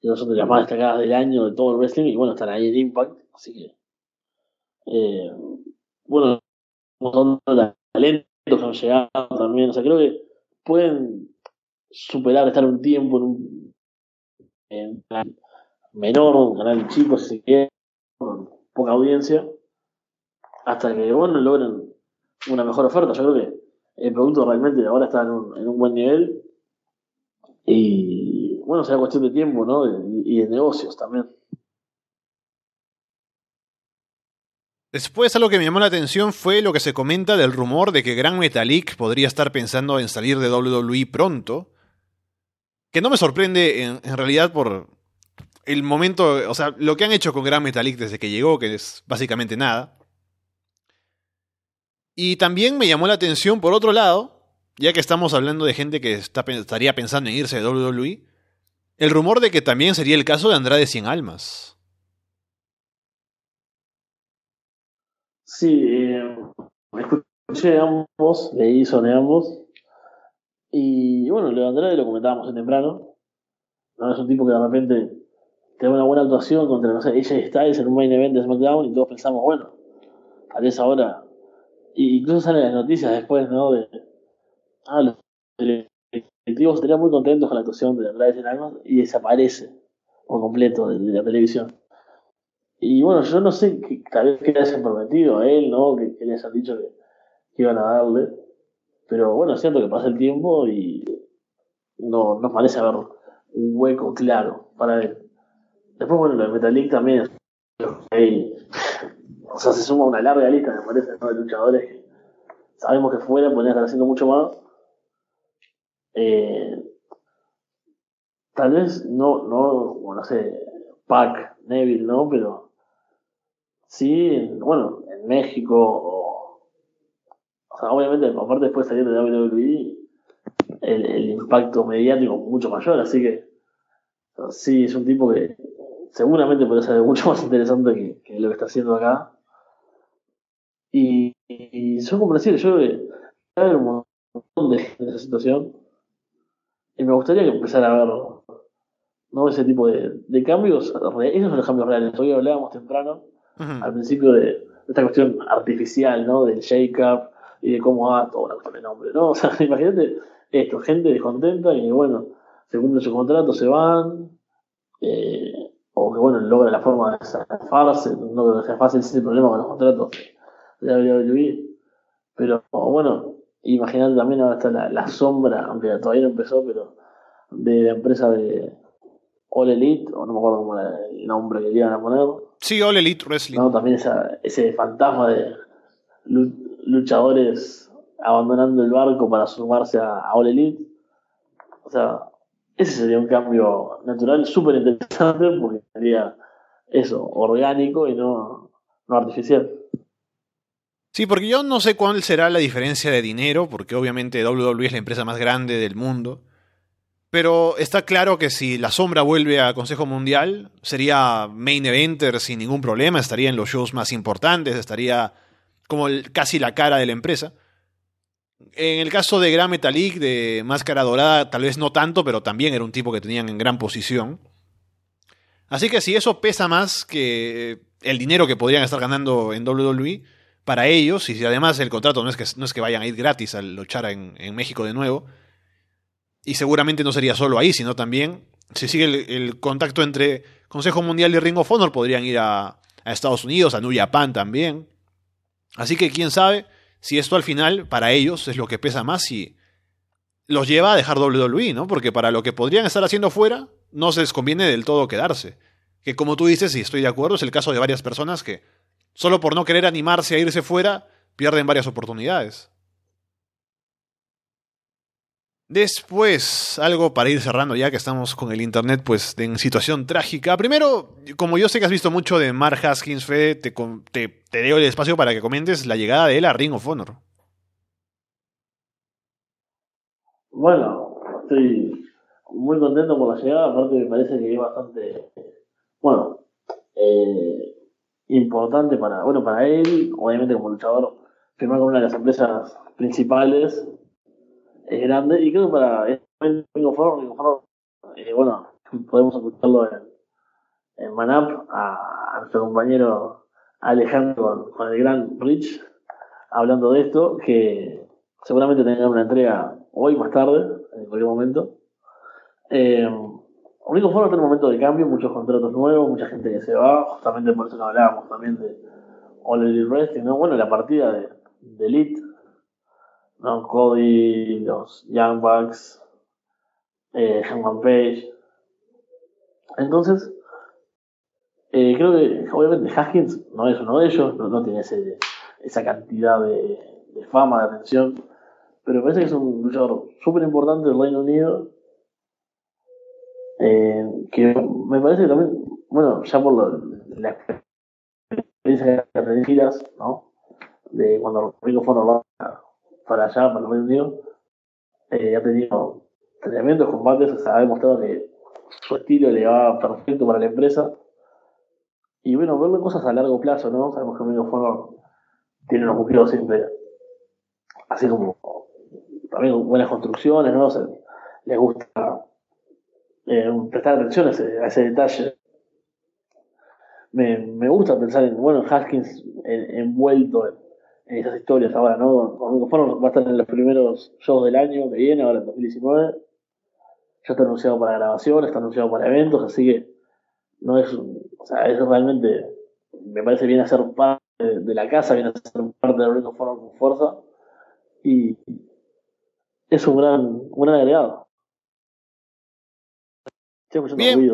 Que son de las más destacadas del año de todo el wrestling y bueno, están ahí en Impact, así que. Eh, bueno, un montón de talentos que han llegado también, o sea, creo que pueden superar, estar un tiempo en un, en canal menor, un canal chico, si se quiere, con poca audiencia, hasta que, bueno, logren una mejor oferta. Yo creo que el producto realmente ahora está en un, en un buen nivel y, bueno, será cuestión de tiempo, ¿no? Y de negocios también. Después algo que me llamó la atención fue lo que se comenta del rumor de que Gran Metalik podría estar pensando en salir de WWE pronto. Que no me sorprende en, en realidad por el momento, o sea, lo que han hecho con Gran Metalik desde que llegó, que es básicamente nada. Y también me llamó la atención, por otro lado, ya que estamos hablando de gente que estaría pensando en irse de WWE, el rumor de que también sería el caso de Andrade Cien Almas. Sí, eh, escuché ambos, leí sobre ambos. Y bueno, lo de Andrade lo comentábamos en temprano. ¿no? Es un tipo que de repente tiene una buena actuación contra, no sé, AJ Styles en un main event de SmackDown y todos pensamos, bueno, tal vez ahora. Y incluso salen las noticias después, ¿no? De, ah, los directivos estarían muy contentos con la actuación de Andrade en y desaparece por completo de la televisión. Y bueno, yo no sé, que, tal vez que le hayan prometido a él, ¿no? Que, que han dicho que, iban a darle. Pero bueno, es cierto que pasa el tiempo y no, no parece haber un hueco claro para él. Después, bueno, lo de Metalik también es. o sea, se suma una larga lista, me parece, de luchadores que sabemos que fuera podrían estar haciendo mucho más. Eh, tal vez no, no, no sé, Pac, Neville, ¿no? Pero sí, bueno, en México, o, o sea, obviamente, aparte después de salir de WWE, el, el impacto mediático mucho mayor, así que sí, es un tipo que seguramente puede ser mucho más interesante que, lo que está haciendo acá. Y, y yo creo que hay un montón de gente en esa situación. Y me gustaría que empezara a ver ¿no? ese tipo de, de cambios. Esos son los cambios reales. Hoy hablábamos temprano al principio de, esta cuestión artificial, ¿no? Del shake-up y de cómo va todo la cuestión de nombre, ¿no? [LAUGHS] O sea, imagínate esto, gente descontenta y bueno, se cumple su contrato, se van, eh, o que bueno, logra la forma de zafarse, no creo que sea fácil ese problema con los contratos de WWE, pero bueno, imagínate también ahora está la, sombra, aunque todavía no empezó, pero de la empresa de All Elite, o no me acuerdo cómo era el nombre que le iban a poner, Sí, All Elite Wrestling. ¿no? También ese fantasma de luchadores abandonando el barco para sumarse a, All Elite. O sea, ese sería un cambio natural súper interesante porque sería eso, orgánico y no, no artificial. Sí, porque yo no sé cuál será la diferencia de dinero, porque obviamente WWE es la empresa más grande del mundo. Pero está claro que si la sombra vuelve a Consejo Mundial, sería main eventer sin ningún problema, estaría en los shows más importantes, estaría como casi la cara de la empresa. En el caso de Gran Metalik, de Máscara Dorada, tal vez no tanto, pero también era un tipo que tenían en gran posición. Así que si eso pesa más que el dinero que podrían estar ganando en WWE para ellos, y si además el contrato no es que, no es que vayan a ir gratis a luchar en México de nuevo, y seguramente no sería solo ahí, sino también, si sigue el, contacto entre Consejo Mundial y Ring of Honor, podrían ir a, Estados Unidos, a New Japan también. Así que quién sabe si esto al final, para ellos, es lo que pesa más y los lleva a dejar WWE, ¿no? Porque para lo que podrían estar haciendo fuera, no se les conviene del todo quedarse. Que como tú dices, y estoy de acuerdo, es el caso de varias personas que, solo por no querer animarse a irse fuera, pierden varias oportunidades. Después, algo para ir cerrando ya que estamos con el internet pues en situación trágica. Primero, como yo sé que has visto mucho de Mark Haskins, Fede, te, te, te el espacio para que comentes la llegada de él a Ring of Honor. Bueno, estoy muy contento por la llegada, aparte me parece que es bastante, bueno, eh, importante para, bueno, para él, obviamente como luchador, firmar con una de las empresas principales es grande y creo que para Ringo Ford, Ringo Ford, eh, bueno, podemos escucharlo en, en Manap a, nuestro compañero Alejandro con, el gran Rich hablando de esto, que seguramente tendrá una entrega hoy más tarde, en cualquier momento. Eh, Único Foro está en un momento de cambio, muchos contratos nuevos, mucha gente que se va, justamente por eso que hablábamos también de All Elite Wrestling, ¿no? Bueno, la partida de, de Elite, ¿no? Cody, los Young Bucks, eh, Hangman Page. Entonces, eh, creo que obviamente Haskins no es uno de ellos, no, no tiene ese, esa cantidad de, fama, de atención, pero parece que es un luchador súper importante del Reino Unido eh, que me parece que también, bueno, ya por la experiencia de giras, ¿no? De cuando Rico Fono va para allá, para el Unido, eh, ha tenido tremendos combates, o ha demostrado que su estilo le va perfecto para la empresa. Y bueno, verle cosas a largo plazo, ¿no? Sabemos que Rico Fono tiene unos buqueos siempre, así como también buenas construcciones, ¿no? Les gusta eh, prestar atención a ese, a ese detalle. Me, me, gusta pensar en, bueno, Haskins en, envuelto en, en, esas historias ahora, ¿no? Con Foro va a estar en los primeros shows del año que viene, ahora en 2019. Ya está anunciado para grabación, está anunciado para eventos, así que no es, o sea, es realmente, me parece bien hacer parte de, de la casa, viene a ser parte del Ring of Honor con fuerza. Y es un gran, un gran agregado. Bien.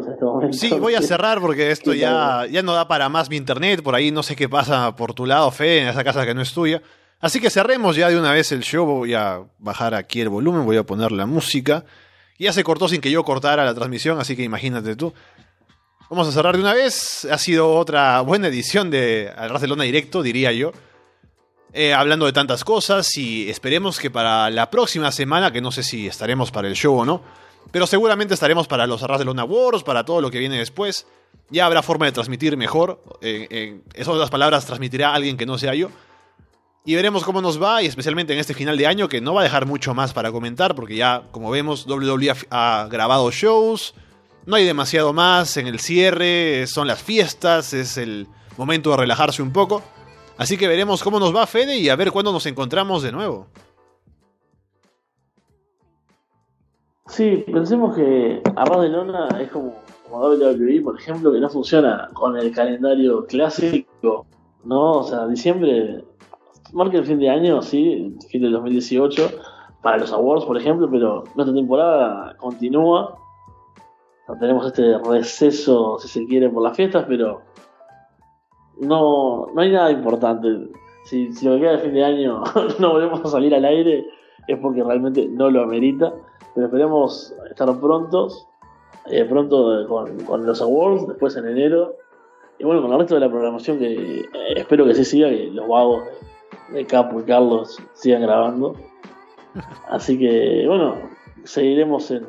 Este sí, [LAUGHS] voy a cerrar porque esto ya, ya no da para más mi internet. Por ahí no sé qué pasa por tu lado, Fe, en esa casa que no es tuya. Así que cerremos ya de una vez el show. Voy a bajar aquí el volumen, voy a poner la música. Ya se cortó sin que yo cortara la transmisión, así que imagínate tú. Vamos a cerrar de una vez. Ha sido otra buena edición de Al Ras de Lona Directo, diría yo. Eh, hablando de tantas cosas y esperemos que para la próxima semana, que no sé si estaremos para el show o no, pero seguramente estaremos para los Arras de Luna Wars, para todo lo que viene después. Ya habrá forma de transmitir mejor. Eh, eh, esas las palabras transmitirá alguien que no sea yo. Y veremos cómo nos va, y especialmente en este final de año, que no va a dejar mucho más para comentar, porque ya, como vemos, WWE ha grabado shows. No hay demasiado más en el cierre, son las fiestas, es el momento de relajarse un poco. Así que veremos cómo nos va Fede y a ver cuándo nos encontramos de nuevo. Sí, pensemos que Arras de Lona es como, como WWE, por ejemplo, que no funciona con el calendario clásico, ¿no? O sea, diciembre marca el fin de año, sí, fin del 2018, para los awards, por ejemplo, pero nuestra temporada continúa. tenemos este receso, si se quiere, por las fiestas, pero no, no hay nada importante. Si, si lo que queda de fin de año [LAUGHS] no volvemos a salir al aire, es porque realmente no lo amerita. Pero esperemos estar prontos, eh, pronto con, con, los awards, después en enero. Y bueno, con el resto de la programación que eh, espero que sí siga, que los vagos de Capo y Carlos sigan grabando. [LAUGHS] Así que bueno, seguiremos en,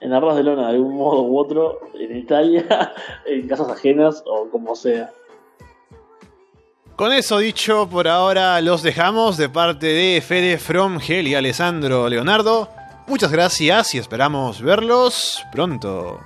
en Arras de Lona de un modo u otro, en Italia, [LAUGHS] en casas ajenas o como sea. Con eso dicho, por ahora los dejamos de parte de Fede From Gel y Alessandro Leonardo. Muchas gracias y esperamos verlos pronto.